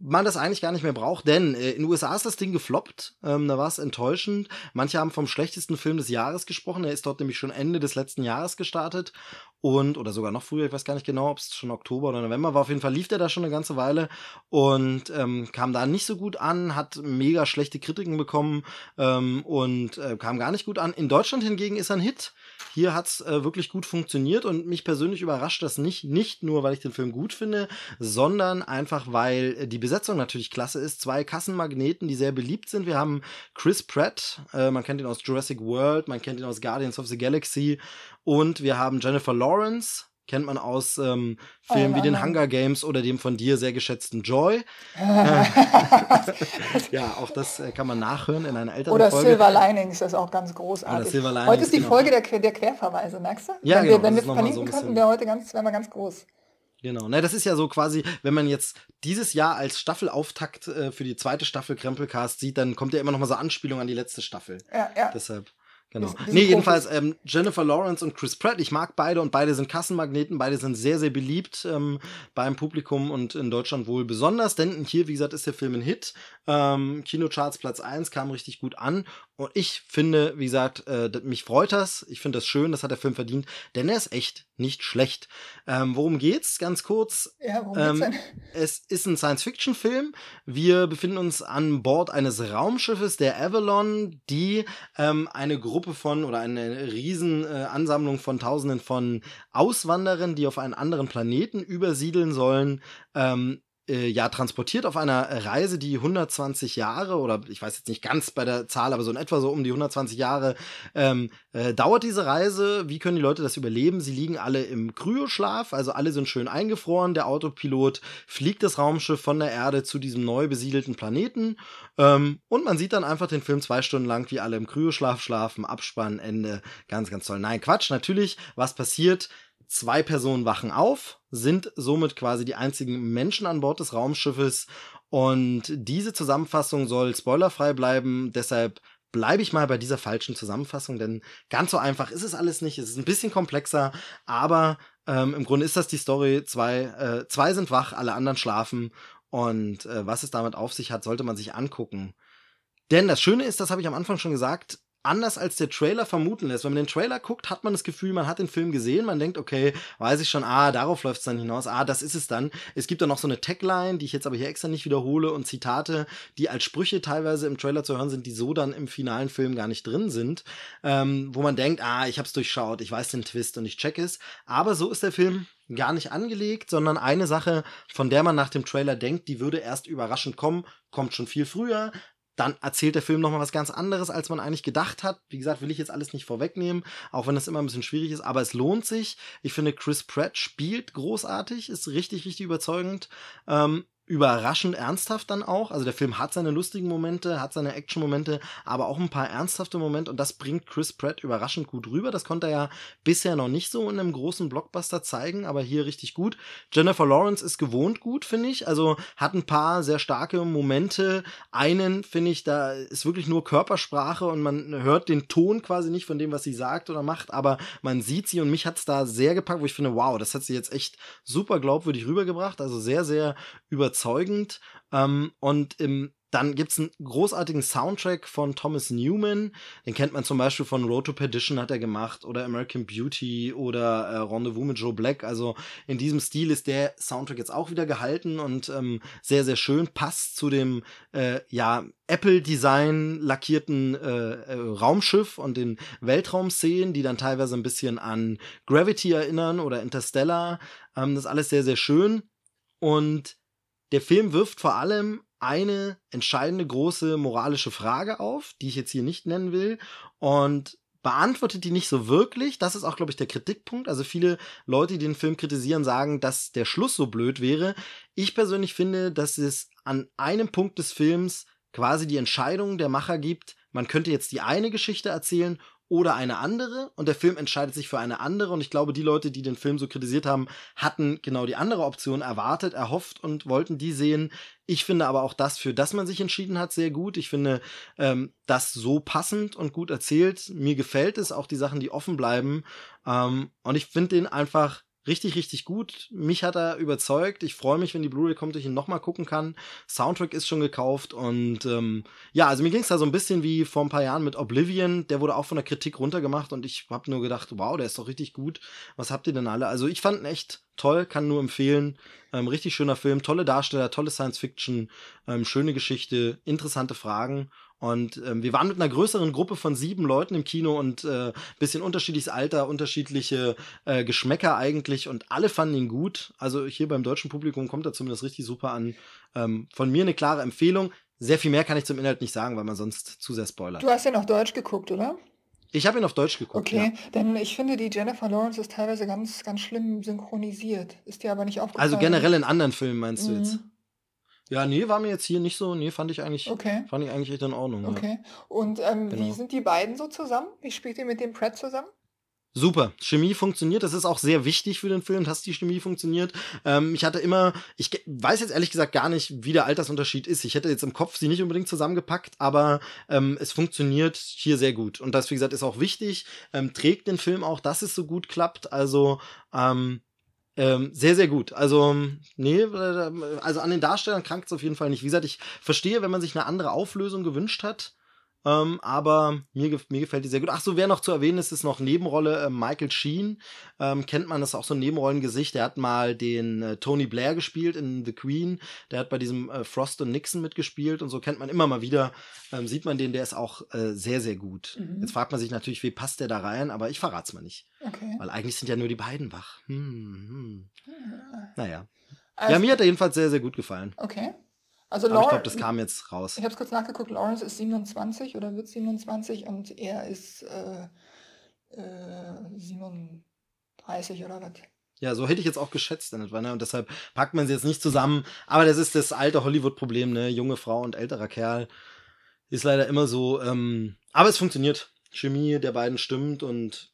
man das eigentlich gar nicht mehr braucht, denn äh, in den USA ist das Ding gefloppt, ähm, da war es enttäuschend. Manche haben vom schlechtesten Film des Jahres gesprochen, er ist dort nämlich schon Ende des letzten Jahres gestartet und oder sogar noch früher, ich weiß gar nicht genau, ob es schon Oktober oder November war. Auf jeden Fall lief der da schon eine ganze Weile und ähm, kam da nicht so gut an, hat mega schlechte Kritiken bekommen ähm, und äh, kam gar nicht gut an. In Deutschland hingegen ist er ein Hit. Hier hat's äh, wirklich gut funktioniert und mich persönlich überrascht das nicht, nicht nur, weil ich den Film gut finde, sondern einfach, weil die Besetzung natürlich klasse ist. Zwei Kassenmagneten, die sehr beliebt sind. Wir haben Chris Pratt, äh, man kennt ihn aus Jurassic World, man kennt ihn aus Guardians of the Galaxy und wir haben Jennifer Lawrence, kennt man aus ähm, Filmen oh, wie den Hunger Games oder dem von dir sehr geschätzten Joy. ja, auch das äh, kann man nachhören in einer älteren oder Folge. Oder Silver Linings, das ist auch ganz großartig. Linings, heute ist die genau. Folge der, der Querverweise, merkst du? Ja, wenn genau, wir, wenn wir verlinken so könnten, wäre heute ganz, wären wir ganz groß. Genau, ne, das ist ja so quasi, wenn man jetzt dieses Jahr als Staffelauftakt äh, für die zweite Staffel Krempelcast sieht, dann kommt ja immer noch mal so Anspielung an die letzte Staffel. Ja, ja. Deshalb. Genau. Nee, jedenfalls ähm, Jennifer Lawrence und Chris Pratt. Ich mag beide und beide sind Kassenmagneten. Beide sind sehr, sehr beliebt ähm, beim Publikum und in Deutschland wohl besonders. Denn hier, wie gesagt, ist der Film ein Hit. Ähm, Kinocharts Platz 1 kam richtig gut an. Und ich finde, wie gesagt, äh, mich freut das. Ich finde das schön, das hat der Film verdient, denn er ist echt nicht schlecht. Ähm, worum geht's? Ganz kurz. Ja, worum ähm, geht's denn? Es ist ein Science-Fiction-Film. Wir befinden uns an Bord eines Raumschiffes, der Avalon, die ähm, eine Gruppe von oder eine riesen äh, Ansammlung von Tausenden von Auswanderern, die auf einen anderen Planeten übersiedeln sollen, ähm, äh, ja transportiert auf einer Reise, die 120 Jahre oder ich weiß jetzt nicht ganz bei der Zahl, aber so in etwa so um die 120 Jahre ähm, äh, dauert diese Reise. Wie können die Leute das überleben? Sie liegen alle im Kryoschlaf, also alle sind schön eingefroren. Der Autopilot fliegt das Raumschiff von der Erde zu diesem neu besiedelten Planeten ähm, und man sieht dann einfach den Film zwei Stunden lang, wie alle im Kryoschlaf schlafen, Abspann, Ende, ganz, ganz toll. Nein, Quatsch, natürlich, was passiert? Zwei Personen wachen auf, sind somit quasi die einzigen Menschen an Bord des Raumschiffes. Und diese Zusammenfassung soll spoilerfrei bleiben. Deshalb bleibe ich mal bei dieser falschen Zusammenfassung, denn ganz so einfach ist es alles nicht. Es ist ein bisschen komplexer, aber ähm, im Grunde ist das die Story. Zwei, äh, zwei sind wach, alle anderen schlafen. Und äh, was es damit auf sich hat, sollte man sich angucken. Denn das Schöne ist, das habe ich am Anfang schon gesagt, anders als der Trailer vermuten lässt. Wenn man den Trailer guckt, hat man das Gefühl, man hat den Film gesehen, man denkt, okay, weiß ich schon, ah, darauf läuft es dann hinaus, ah, das ist es dann. Es gibt dann noch so eine Tagline, die ich jetzt aber hier extra nicht wiederhole und Zitate, die als Sprüche teilweise im Trailer zu hören sind, die so dann im finalen Film gar nicht drin sind, ähm, wo man denkt, ah, ich hab's durchschaut, ich weiß den Twist und ich check es. Aber so ist der Film gar nicht angelegt, sondern eine Sache, von der man nach dem Trailer denkt, die würde erst überraschend kommen, kommt schon viel früher, dann erzählt der Film nochmal was ganz anderes, als man eigentlich gedacht hat. Wie gesagt, will ich jetzt alles nicht vorwegnehmen, auch wenn das immer ein bisschen schwierig ist, aber es lohnt sich. Ich finde, Chris Pratt spielt großartig, ist richtig, richtig überzeugend. Ähm, überraschend ernsthaft dann auch. Also der Film hat seine lustigen Momente, hat seine Action-Momente, aber auch ein paar ernsthafte Momente und das bringt Chris Pratt überraschend gut rüber. Das konnte er ja bisher noch nicht so in einem großen Blockbuster zeigen, aber hier richtig gut. Jennifer Lawrence ist gewohnt gut, finde ich. Also hat ein paar sehr starke Momente. Einen finde ich, da ist wirklich nur Körpersprache und man hört den Ton quasi nicht von dem, was sie sagt oder macht, aber man sieht sie und mich hat es da sehr gepackt, wo ich finde, wow, das hat sie jetzt echt super glaubwürdig rübergebracht. Also sehr, sehr überzeugend überzeugend. Ähm, und im dann gibt's einen großartigen Soundtrack von Thomas Newman. Den kennt man zum Beispiel von Road to Perdition hat er gemacht oder American Beauty oder äh, Rendezvous mit Joe Black. Also in diesem Stil ist der Soundtrack jetzt auch wieder gehalten und ähm, sehr, sehr schön. Passt zu dem äh, ja Apple-Design lackierten äh, äh, Raumschiff und den Weltraumszenen, die dann teilweise ein bisschen an Gravity erinnern oder Interstellar. Ähm, das ist alles sehr, sehr schön. Und der Film wirft vor allem eine entscheidende große moralische Frage auf, die ich jetzt hier nicht nennen will. Und beantwortet die nicht so wirklich. Das ist auch, glaube ich, der Kritikpunkt. Also viele Leute, die den Film kritisieren, sagen, dass der Schluss so blöd wäre. Ich persönlich finde, dass es an einem Punkt des Films quasi die Entscheidung der Macher gibt, man könnte jetzt die eine Geschichte erzählen oder eine andere und der Film entscheidet sich für eine andere und ich glaube, die Leute, die den Film so kritisiert haben, hatten genau die andere Option erwartet, erhofft und wollten die sehen. Ich finde aber auch das, für das man sich entschieden hat, sehr gut. Ich finde ähm, das so passend und gut erzählt. Mir gefällt es auch die Sachen, die offen bleiben ähm, und ich finde den einfach Richtig, richtig gut. Mich hat er überzeugt. Ich freue mich, wenn die Blu-ray kommt, ich ihn nochmal gucken kann. Soundtrack ist schon gekauft und ähm, ja, also mir ging es da so ein bisschen wie vor ein paar Jahren mit Oblivion. Der wurde auch von der Kritik runtergemacht und ich habe nur gedacht, wow, der ist doch richtig gut. Was habt ihr denn alle? Also ich fand ihn echt toll, kann nur empfehlen. Ähm, richtig schöner Film, tolle Darsteller, tolle Science Fiction, ähm, schöne Geschichte, interessante Fragen und ähm, wir waren mit einer größeren Gruppe von sieben Leuten im Kino und äh, bisschen unterschiedliches Alter, unterschiedliche äh, Geschmäcker eigentlich und alle fanden ihn gut. Also hier beim deutschen Publikum kommt er zumindest richtig super an. Ähm, von mir eine klare Empfehlung. Sehr viel mehr kann ich zum Inhalt nicht sagen, weil man sonst zu sehr spoilert. Du hast ja noch Deutsch geguckt, oder? Ich habe ihn auf Deutsch geguckt. Okay, ja. denn ich finde, die Jennifer Lawrence ist teilweise ganz, ganz schlimm synchronisiert. Ist dir aber nicht aufgefallen? Also generell in anderen Filmen meinst du jetzt? Ja, nee, war mir jetzt hier nicht so. Nee, fand ich eigentlich, Okay. fand ich eigentlich echt in Ordnung. Ja. Okay. Und ähm, wie Genau. sind die beiden so zusammen? Wie spielt ihr mit dem Pratt zusammen? Super, Chemie funktioniert. Das ist auch sehr wichtig für den Film, dass die Chemie funktioniert. Ähm, ich hatte immer, ich weiß jetzt ehrlich gesagt gar nicht, wie der Altersunterschied ist. Ich hätte jetzt im Kopf sie nicht unbedingt zusammengepackt, aber ähm, es funktioniert hier sehr gut. Und das, wie gesagt, ist auch wichtig. Ähm, trägt den Film auch, dass es so gut klappt. Also ähm, ähm, sehr, sehr gut. Also, nee, äh, also an den Darstellern krankt es auf jeden Fall nicht. Wie gesagt, ich verstehe, wenn man sich eine andere Auflösung gewünscht hat. Ähm, aber mir, gef- mir gefällt die sehr gut. Ach so, wer noch zu erwähnen ist, ist noch Nebenrolle äh, Michael Sheen. Ähm, kennt man, das auch so ein Nebenrollengesicht. Der hat mal den äh, Tony Blair gespielt in The Queen. Der hat bei diesem äh, Frost und Nixon mitgespielt und so kennt man immer mal wieder. Ähm, sieht man den, der ist auch äh, sehr, sehr gut. Mhm. Jetzt fragt man sich natürlich, wie passt der da rein, aber ich verrat's mal nicht. Okay. Weil eigentlich sind ja nur die beiden wach. Hm, hm. Naja. Also, ja, mir hat er jedenfalls sehr, sehr gut gefallen. Okay. Also Aber ich glaube, Lawrence, das kam jetzt raus. ich habe es kurz nachgeguckt, Lawrence ist 27 oder wird 27 und er ist äh, äh, 37 oder was. Ja, so hätte ich jetzt auch geschätzt in etwa, ne? Und deshalb packt man sie jetzt nicht zusammen. Aber das ist das alte Hollywood-Problem, ne? Junge Frau und älterer Kerl. Ist leider immer so. Ähm, aber es funktioniert. Chemie der beiden stimmt und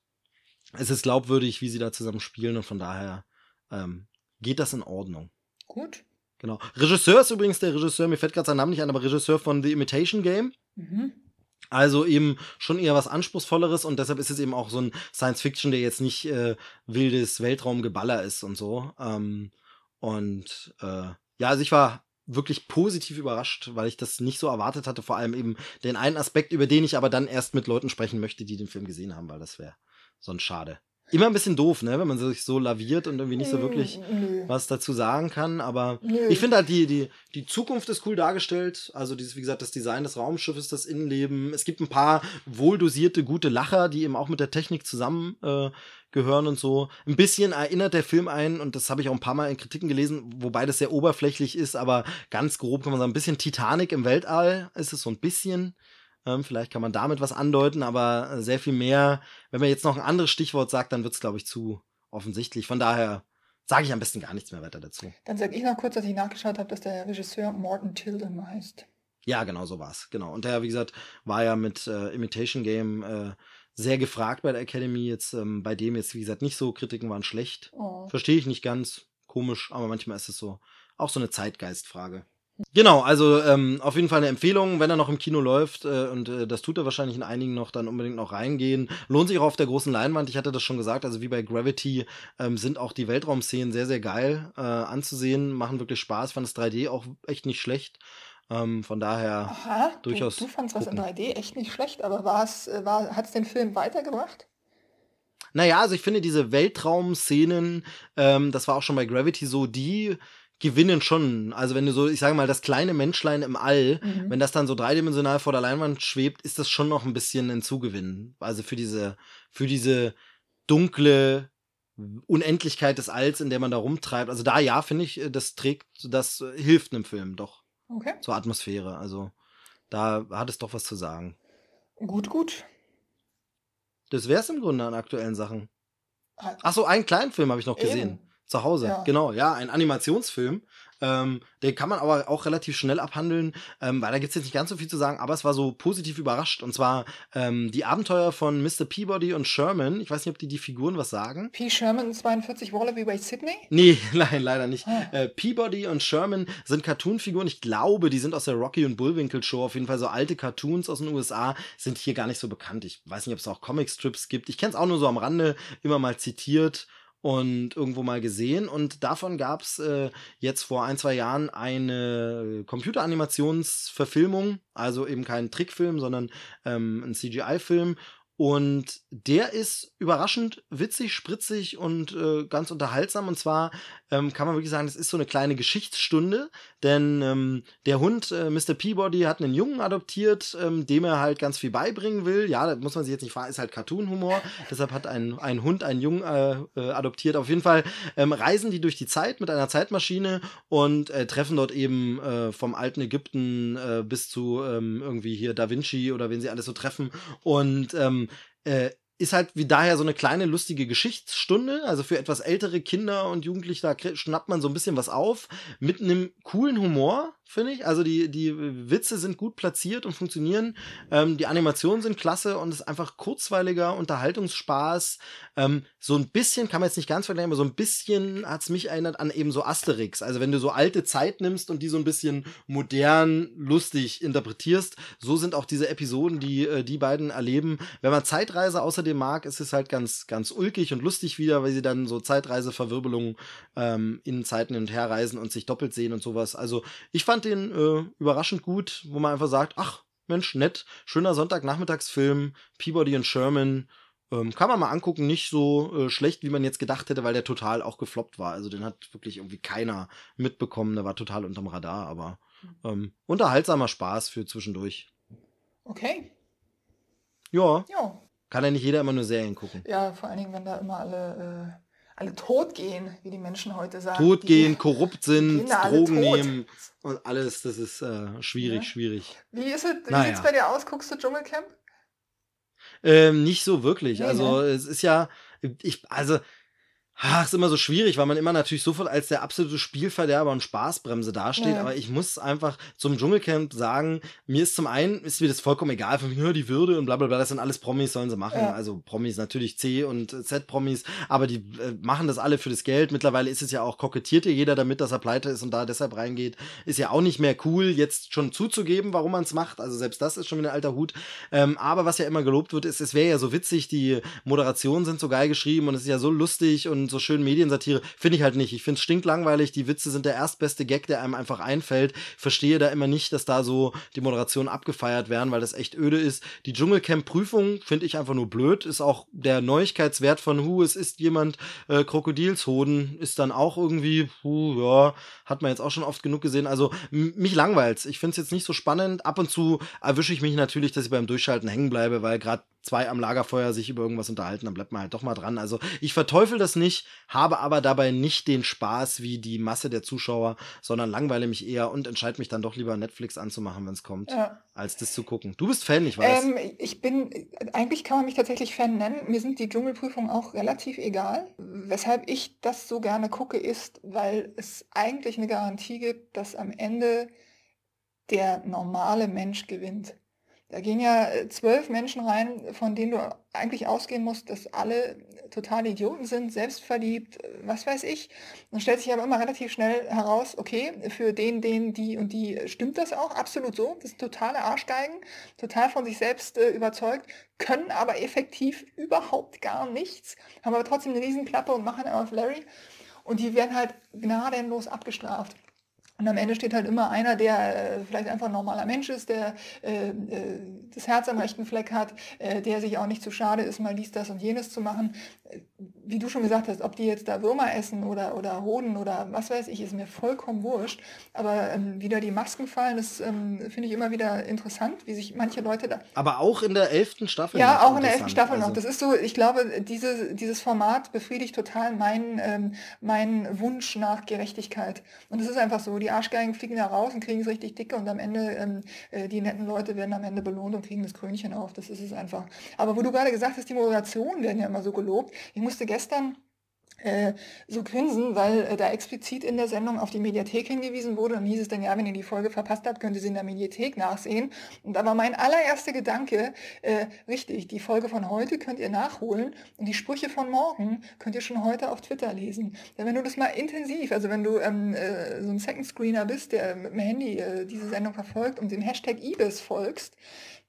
es ist glaubwürdig, wie sie da zusammen spielen und von daher ähm, geht das in Ordnung. Gut. Genau. Regisseur ist übrigens der Regisseur, mir fällt gerade sein Name nicht ein, aber Regisseur von The Imitation Game. Mhm. Also eben schon eher was Anspruchsvolleres und deshalb ist es eben auch so ein Science-Fiction, der jetzt nicht äh, wildes Weltraumgeballer ist und so. Ähm, und äh, ja, also ich war wirklich positiv überrascht, weil ich das nicht so erwartet hatte. Vor allem eben den einen Aspekt, über den ich aber dann erst mit Leuten sprechen möchte, die den Film gesehen haben, weil das wäre sonst schade. Immer ein bisschen doof, ne, wenn man sich so laviert und irgendwie nicht so wirklich Nö. was dazu sagen kann, aber Nö. ich finde halt die, die, die Zukunft ist cool dargestellt. Also dieses, wie gesagt, das Design des Raumschiffes, das Innenleben. Es gibt ein paar wohldosierte, gute Lacher, die eben auch mit der Technik zusammen äh, gehören und so. Ein bisschen erinnert der Film ein, und das habe ich auch ein paar Mal in Kritiken gelesen, wobei das sehr oberflächlich ist, aber ganz grob kann man sagen, ein bisschen Titanic im Weltall ist es so ein bisschen. Ähm, vielleicht kann man damit was andeuten, aber äh, sehr viel mehr. Wenn man jetzt noch ein anderes Stichwort sagt, dann wird es, glaube ich, zu offensichtlich. Von daher sage ich am besten gar nichts mehr weiter dazu. Dann sage ich noch kurz, dass ich nachgeschaut habe, dass der Regisseur Morton Tilden heißt. Ja, genau, so war's. Genau. Und der, wie gesagt, war ja mit äh, Imitation Game äh, sehr gefragt bei der Academy. Jetzt ähm, bei dem jetzt, wie gesagt, nicht so. Kritiken waren schlecht. Oh. Verstehe ich nicht ganz. Komisch, aber manchmal ist es so. Auch so eine Zeitgeistfrage. Genau, also ähm, auf jeden Fall eine Empfehlung, wenn er noch im Kino läuft, äh, und äh, das tut er wahrscheinlich in einigen noch, dann unbedingt noch reingehen. Lohnt sich auch auf der großen Leinwand, ich hatte das schon gesagt, also wie bei Gravity ähm, sind auch die Weltraumszenen sehr, sehr geil äh, anzusehen, machen wirklich Spaß, fand das 3D auch echt nicht schlecht. Ähm, von daher, Aha, durchaus du, du fandst was in gucken. 3D echt nicht schlecht, aber war es, äh, war, hat es den Film weitergebracht? Naja, also ich finde diese Weltraumszenen, ähm, das war auch schon bei Gravity so, die gewinnen schon. Also wenn du so, ich sage mal, das kleine Menschlein im All, Mhm. wenn das dann so dreidimensional vor der Leinwand schwebt, ist das schon noch ein bisschen ein Zugewinn. Also für diese, für diese dunkle Unendlichkeit des Alls, in der man da rumtreibt. Also da ja, finde ich, äh, das trägt, das äh, hilft einem Film doch Okay, zur Atmosphäre. Also da hat es doch was zu sagen. gut, gut. Das wär's im Grunde an aktuellen Sachen. Ah, Ach so, einen kleinen Film habe ich noch gesehen. Eben. Zu Hause, Ja. genau, ja, ein Animationsfilm. Ähm, den kann man aber auch relativ schnell abhandeln, ähm, weil da gibt's jetzt nicht ganz so viel zu sagen, aber es war so positiv überrascht. Und zwar ähm, die Abenteuer von Mr. Peabody und Sherman. Ich weiß nicht, ob die die Figuren was sagen. P. Sherman 42 Wallaby bei Sydney? Nee, nein, leider nicht. Ah. Äh, Peabody und Sherman sind Cartoon-Figuren. Ich glaube, die sind aus der Rocky und Bullwinkle Show. Auf jeden Fall so alte Cartoons aus den USA sind hier gar nicht so bekannt. Ich weiß nicht, ob es auch Comicstrips gibt. Ich kenne es auch nur so am Rande, immer mal zitiert. Und irgendwo mal gesehen. Und davon gab es äh, jetzt vor ein, zwei Jahren eine Computeranimationsverfilmung, also eben kein Trickfilm, sondern ähm, ein CGI-Film. Und der ist überraschend witzig, spritzig und äh, ganz unterhaltsam. Und zwar ähm, kann man wirklich sagen, es ist so eine kleine Geschichtsstunde, denn ähm, der Hund, äh, Mr. Peabody, hat einen Jungen adoptiert, ähm, dem er halt ganz viel beibringen will. Ja, da muss man sich jetzt nicht fragen, ist halt Cartoon-Humor. Deshalb hat ein, ein Hund einen Jungen äh, äh, adoptiert. Auf jeden Fall ähm, reisen die durch die Zeit mit einer Zeitmaschine und äh, treffen dort eben äh, vom alten Ägypten äh, bis zu ähm, irgendwie hier Da Vinci oder wen sie alles so treffen. Und ähm, äh, ist halt wie daher so eine kleine lustige Geschichtsstunde. Also für etwas ältere Kinder und Jugendliche, da schnappt man so ein bisschen was auf. Mit einem coolen Humor, finde ich. Also die, die Witze sind gut platziert und funktionieren. Ähm, die Animationen sind klasse und es ist einfach kurzweiliger Unterhaltungsspaß. Ähm, so ein bisschen, kann man jetzt nicht ganz vergleichen, aber so ein bisschen hat es mich erinnert an eben so Asterix. Also wenn du so alte Zeit nimmst und die so ein bisschen modern, lustig interpretierst, so sind auch diese Episoden, die äh, die beiden erleben. Wenn man Zeitreise außerdem mag, ist es halt ganz, ganz ulkig und lustig wieder, weil sie dann so Zeitreiseverwirbelungen ähm, in Zeiten hin und her reisen und sich doppelt sehen und sowas. Also ich fand den äh, überraschend gut, wo man einfach sagt, ach, Mensch, nett, schöner Sonntagnachmittagsfilm, Peabody und Sherman, ähm, kann man mal angucken, nicht so äh, schlecht, wie man jetzt gedacht hätte, weil der total auch gefloppt war. Also den hat wirklich irgendwie keiner mitbekommen, der war total unterm Radar, aber ähm, unterhaltsamer Spaß für zwischendurch. Okay. Ja. Ja. Kann ja nicht jeder immer nur Serien gucken. Ja, vor allen Dingen, wenn da immer alle äh alle tot gehen, wie die Menschen heute sagen. Tot gehen, korrupt sind, Drogen nehmen und alles, das ist äh, schwierig, ja. schwierig. Wie, ist es, wie naja. sieht's bei dir aus? Guckst du Dschungelcamp? Ähm, nicht so wirklich. Nee, also ne? es ist ja, ich, also Ach, ist immer so schwierig, weil man immer natürlich sofort als der absolute Spielverderber und Spaßbremse dasteht. Ja. Aber ich muss einfach zum Dschungelcamp sagen, mir ist zum einen, ist mir das vollkommen egal, von mir, die Würde und bla bla bla, das sind alles Promis, sollen sie machen. Ja. Also Promis natürlich C und Z-Promis, aber die äh, machen das alle für das Geld. Mittlerweile ist es ja auch, kokettiert ja jeder damit, dass er pleite ist und da deshalb reingeht. Ist ja auch nicht mehr cool, jetzt schon zuzugeben, warum man es macht. Also selbst das ist schon wieder ein alter Hut. Ähm, aber was ja immer gelobt wird, ist, es wäre ja so witzig, die Moderationen sind so geil geschrieben und es ist ja so lustig und so schön Mediensatire. Finde ich halt nicht. Ich finde es stinklangweilig. Die Witze sind der erstbeste Gag, der einem einfach einfällt. Verstehe da immer nicht, dass da so die Moderationen abgefeiert werden, weil das echt öde ist. Die Dschungelcamp-Prüfung finde ich einfach nur blöd. Ist auch der Neuigkeitswert von Hu, es ist jemand äh, Krokodilshoden, ist dann auch irgendwie, hu, ja, hat man jetzt auch schon oft genug gesehen. Also mich langweilt's. Ich finde es jetzt nicht so spannend. Ab und zu erwische ich mich natürlich, dass ich beim Durchschalten hängen bleibe, weil gerade zwei am Lagerfeuer sich über irgendwas unterhalten, dann bleibt man halt doch mal dran. Also ich verteufel das nicht, habe aber dabei nicht den Spaß wie die Masse der Zuschauer, sondern langweile mich eher und entscheide mich dann doch lieber Netflix anzumachen, wenn es kommt, ja. als das zu gucken. Du bist Fan, ich weiß. Ähm, ich bin, eigentlich kann man mich tatsächlich Fan nennen. Mir sind die Dschungelprüfungen auch relativ egal. Weshalb ich das so gerne gucke, ist, weil es eigentlich eine Garantie gibt, dass am Ende der normale Mensch gewinnt. Da gehen ja äh, zwölf Menschen rein, von denen du eigentlich ausgehen musst, dass alle totale Idioten sind, selbstverliebt, äh, was weiß ich. Dann stellt sich aber immer relativ schnell heraus, okay, für den, den, die und die stimmt das auch, absolut so. Das sind totale Arschgeigen, total von sich selbst äh, überzeugt, können aber effektiv überhaupt gar nichts, haben aber trotzdem eine Riesenklappe und machen auf Larry. Und die werden halt gnadenlos abgestraft. Und am Ende steht halt immer einer, der äh, vielleicht einfach ein normaler Mensch ist, der äh, äh, das Herz am rechten Fleck hat, äh, der sich auch nicht zu schade ist, mal dies, das und jenes zu machen. Wie du schon gesagt hast, ob die jetzt da Würmer essen oder, oder Hoden oder was weiß ich, ist mir vollkommen wurscht. Aber ähm, wieder die Masken fallen, das ähm, finde ich immer wieder interessant, wie sich manche Leute da. Aber auch in der elften Staffel. Ja, auch in der elften Staffel also. noch. Das ist so, ich glaube, diese, dieses Format befriedigt total meinen, ähm, meinen Wunsch nach Gerechtigkeit. Und es ist einfach so, die Arschgeigen fliegen da raus und kriegen es richtig dicke und am Ende, ähm, äh, die netten Leute werden am Ende belohnt und kriegen das Krönchen auf. Das ist es einfach. Aber wo du gerade gesagt hast, die Moderationen werden ja immer so gelobt. Ich musste gestern äh, so grinsen, weil äh, da explizit in der Sendung auf die Mediathek hingewiesen wurde. Und hieß es dann, ja, wenn ihr die Folge verpasst habt, könnt ihr sie in der Mediathek nachsehen. Und da war mein allererster Gedanke, äh, richtig, die Folge von heute könnt ihr nachholen und die Sprüche von morgen könnt ihr schon heute auf Twitter lesen. Denn wenn du das mal intensiv, also wenn du ähm, äh, so ein Second Screener bist, der mit dem Handy diese Sendung verfolgt und dem Hashtag Ibis folgst,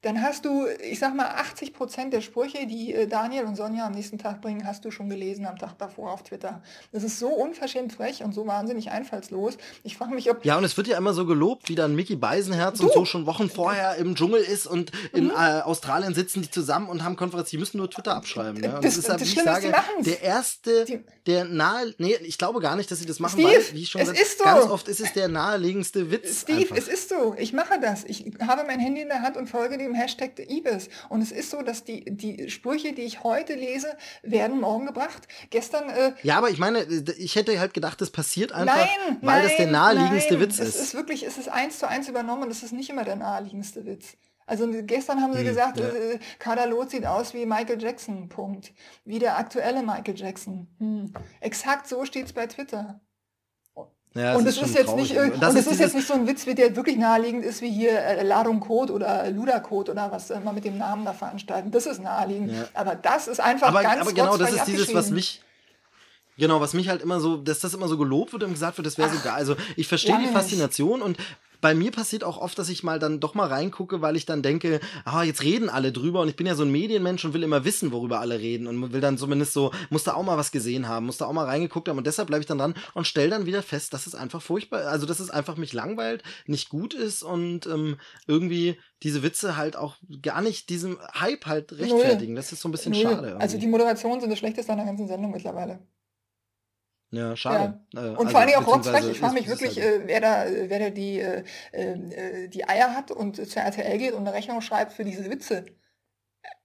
dann hast du, ich sag mal, 80 Prozent der Sprüche, die äh, Daniel und Sonja am nächsten Tag bringen, hast du schon gelesen am Tag davor auf Twitter. Das ist so unverschämt frech und so wahnsinnig einfallslos. Ich frage mich, ob. Ja, und es wird ja immer so gelobt, wie dann Mickey Beisenherz du. und so schon Wochen vorher im Dschungel ist und in mhm. äh, Australien sitzen die zusammen und haben Konferenz. Die müssen nur Twitter abschreiben. Ja? Und das, das ist ja, wie ich sage, der erste, die, der nahe. Nee, ich glaube gar nicht, dass sie das machen, Steve, weil, wie ich schon gesagt habe, ganz oft ist es der naheliegendste Witz. Steve, einfach. es ist so. Ich mache das. Ich habe mein Handy in der Hand und folge dem Hashtag Ibis. Und es ist so, dass die, die Sprüche, die ich heute lese, werden morgen gebracht. Gestern. Äh, ja, aber ich meine, ich hätte halt gedacht, das passiert einfach, nein, weil nein, das der naheliegendste nein. Witz ist. Es ist wirklich, es ist eins zu eins übernommen. Das ist nicht immer der naheliegendste Witz. Also gestern haben sie hm, gesagt, ja. äh, Kader Loth sieht aus wie Michael Jackson, Punkt. Wie der aktuelle Michael Jackson. Hm. Exakt so steht es bei Twitter. Ja, und es ist, ist jetzt nicht und, und es ist, jetzt nicht so ein Witz, wie der wirklich naheliegend ist, wie hier äh, Ladung Code oder Luda Code oder was immer mit dem Namen da veranstalten. Das ist naheliegend. Ja. Aber das ist einfach aber, ganz Aber genau, das ist dieses, was mich Genau, was mich halt immer so, dass das immer so gelobt wird und gesagt wird, das wäre so geil. Also ich verstehe die Faszination und bei mir passiert auch oft, dass ich mal dann doch mal reingucke, weil ich dann denke, ah, jetzt reden alle drüber und ich bin ja so ein Medienmensch und will immer wissen, worüber alle reden und will dann zumindest so, muss da auch mal was gesehen haben, muss da auch mal reingeguckt haben und deshalb bleibe ich dann dran und stelle dann wieder fest, dass es einfach furchtbar, also dass es einfach mich langweilt, nicht gut ist und ähm, irgendwie diese Witze halt auch gar nicht diesem Hype halt rechtfertigen. Null. Das ist so ein bisschen Null. schade. Irgendwie. Also die Moderationen sind das Schlechteste an der ganzen Sendung mittlerweile. Ja, schade. Ja. Äh, und also, vor allem auch rotzfrech. Ich frage mich wirklich, halt äh, wer da, wer da die, äh, äh, die Eier hat und zur RTL geht und eine Rechnung schreibt für diese Witze.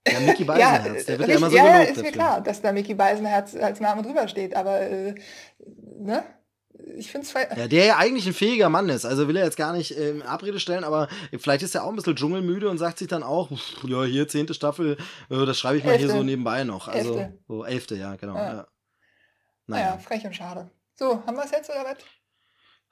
Ja, Mickey Beisenherz, der wird ja immer so Ja, ist mir klar, dass da Mickey Beisenherz als Name drüber steht, aber, äh, ne? Ich finde es Ja, der ja eigentlich ein fähiger Mann ist. Also will er jetzt gar nicht äh, in Abrede stellen, aber vielleicht ist er auch ein bisschen dschungelmüde und sagt sich dann auch, ja, hier zehnte Staffel, äh, das schreibe ich mal elfte. hier so nebenbei noch. Also elfte. so elfte, ja, genau. Ja. Ja. Naja, frech und schade. So, haben wir es jetzt oder was?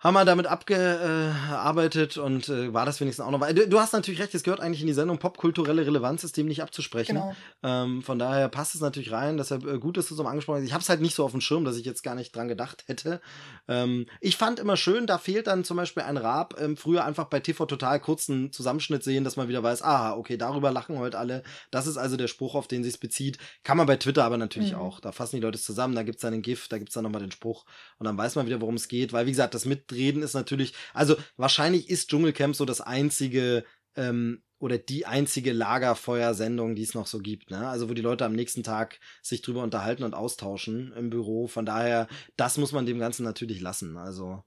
Haben wir damit abgearbeitet und äh, war das wenigstens auch noch. Du, du, hast natürlich recht, es gehört eigentlich in die Sendung popkulturelle Relevanz ist dem nicht abzusprechen. Genau. Ähm, von daher passt es natürlich rein, deshalb äh, gut, dass du es so angesprochen hast. Ich habe es halt nicht so auf dem Schirm, dass ich jetzt gar nicht dran gedacht hätte. Ähm, ich fand immer schön, da fehlt dann zum Beispiel ein Rab. Ähm, früher einfach bei TV total kurzen Zusammenschnitt sehen, dass man wieder weiß, aha, okay, darüber lachen heute alle. Das ist also der Spruch, auf den sich bezieht. Kann man bei Twitter aber natürlich mhm. auch. Da fassen die Leute es zusammen, da gibt's dann den GIF, da gibt's dann nochmal den Spruch und dann weiß man wieder, worum es geht. Weil, wie gesagt, das mit reden ist natürlich, also wahrscheinlich ist Dschungelcamp so das einzige ähm, oder die einzige Lagerfeuersendung, die es noch so gibt. Ne? Also wo die Leute am nächsten Tag sich drüber unterhalten und austauschen im Büro. Von daher, das muss man dem Ganzen natürlich lassen. Also,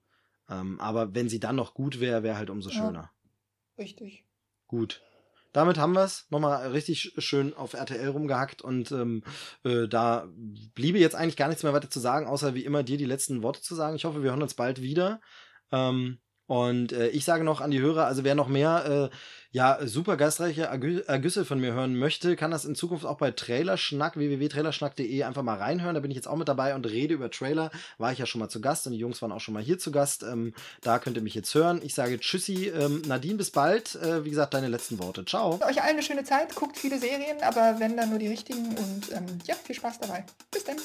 ähm, aber wenn sie dann noch gut wäre, wäre halt umso schöner. Ja, richtig. Gut. Damit haben wir es nochmal richtig schön auf RTL rumgehackt und ähm, äh, da bliebe jetzt eigentlich gar nichts mehr weiter zu sagen, außer wie immer dir die letzten Worte zu sagen. Ich hoffe, wir hören uns bald wieder. Ähm, und äh, ich sage noch an die Hörer, also wer noch mehr äh, ja, super geistreiche Ergüsse von mir hören möchte, kann das in Zukunft auch bei Trailerschnack, www.trailerschnack.de einfach mal reinhören. Da bin ich jetzt auch mit dabei und rede über Trailer. War ich ja schon mal zu Gast und die Jungs waren auch schon mal hier zu Gast. Ähm, da könnt ihr mich jetzt hören. Ich sage Tschüssi. Ähm, Nadine, bis bald. Äh, wie gesagt, deine letzten Worte. Ciao. Euch allen eine schöne Zeit. Guckt viele Serien, aber wenn dann nur die richtigen. Und ähm, ja, viel Spaß dabei. Bis dann.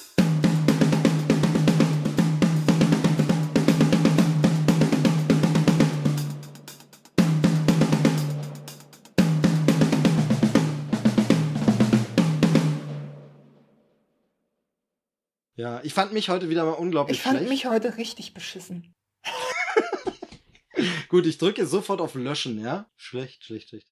Ja, ich fand mich heute wieder mal unglaublich Ich fand schlecht. mich heute richtig beschissen. Gut, ich drücke sofort auf Löschen, ja? Schlecht, schlecht, schlecht.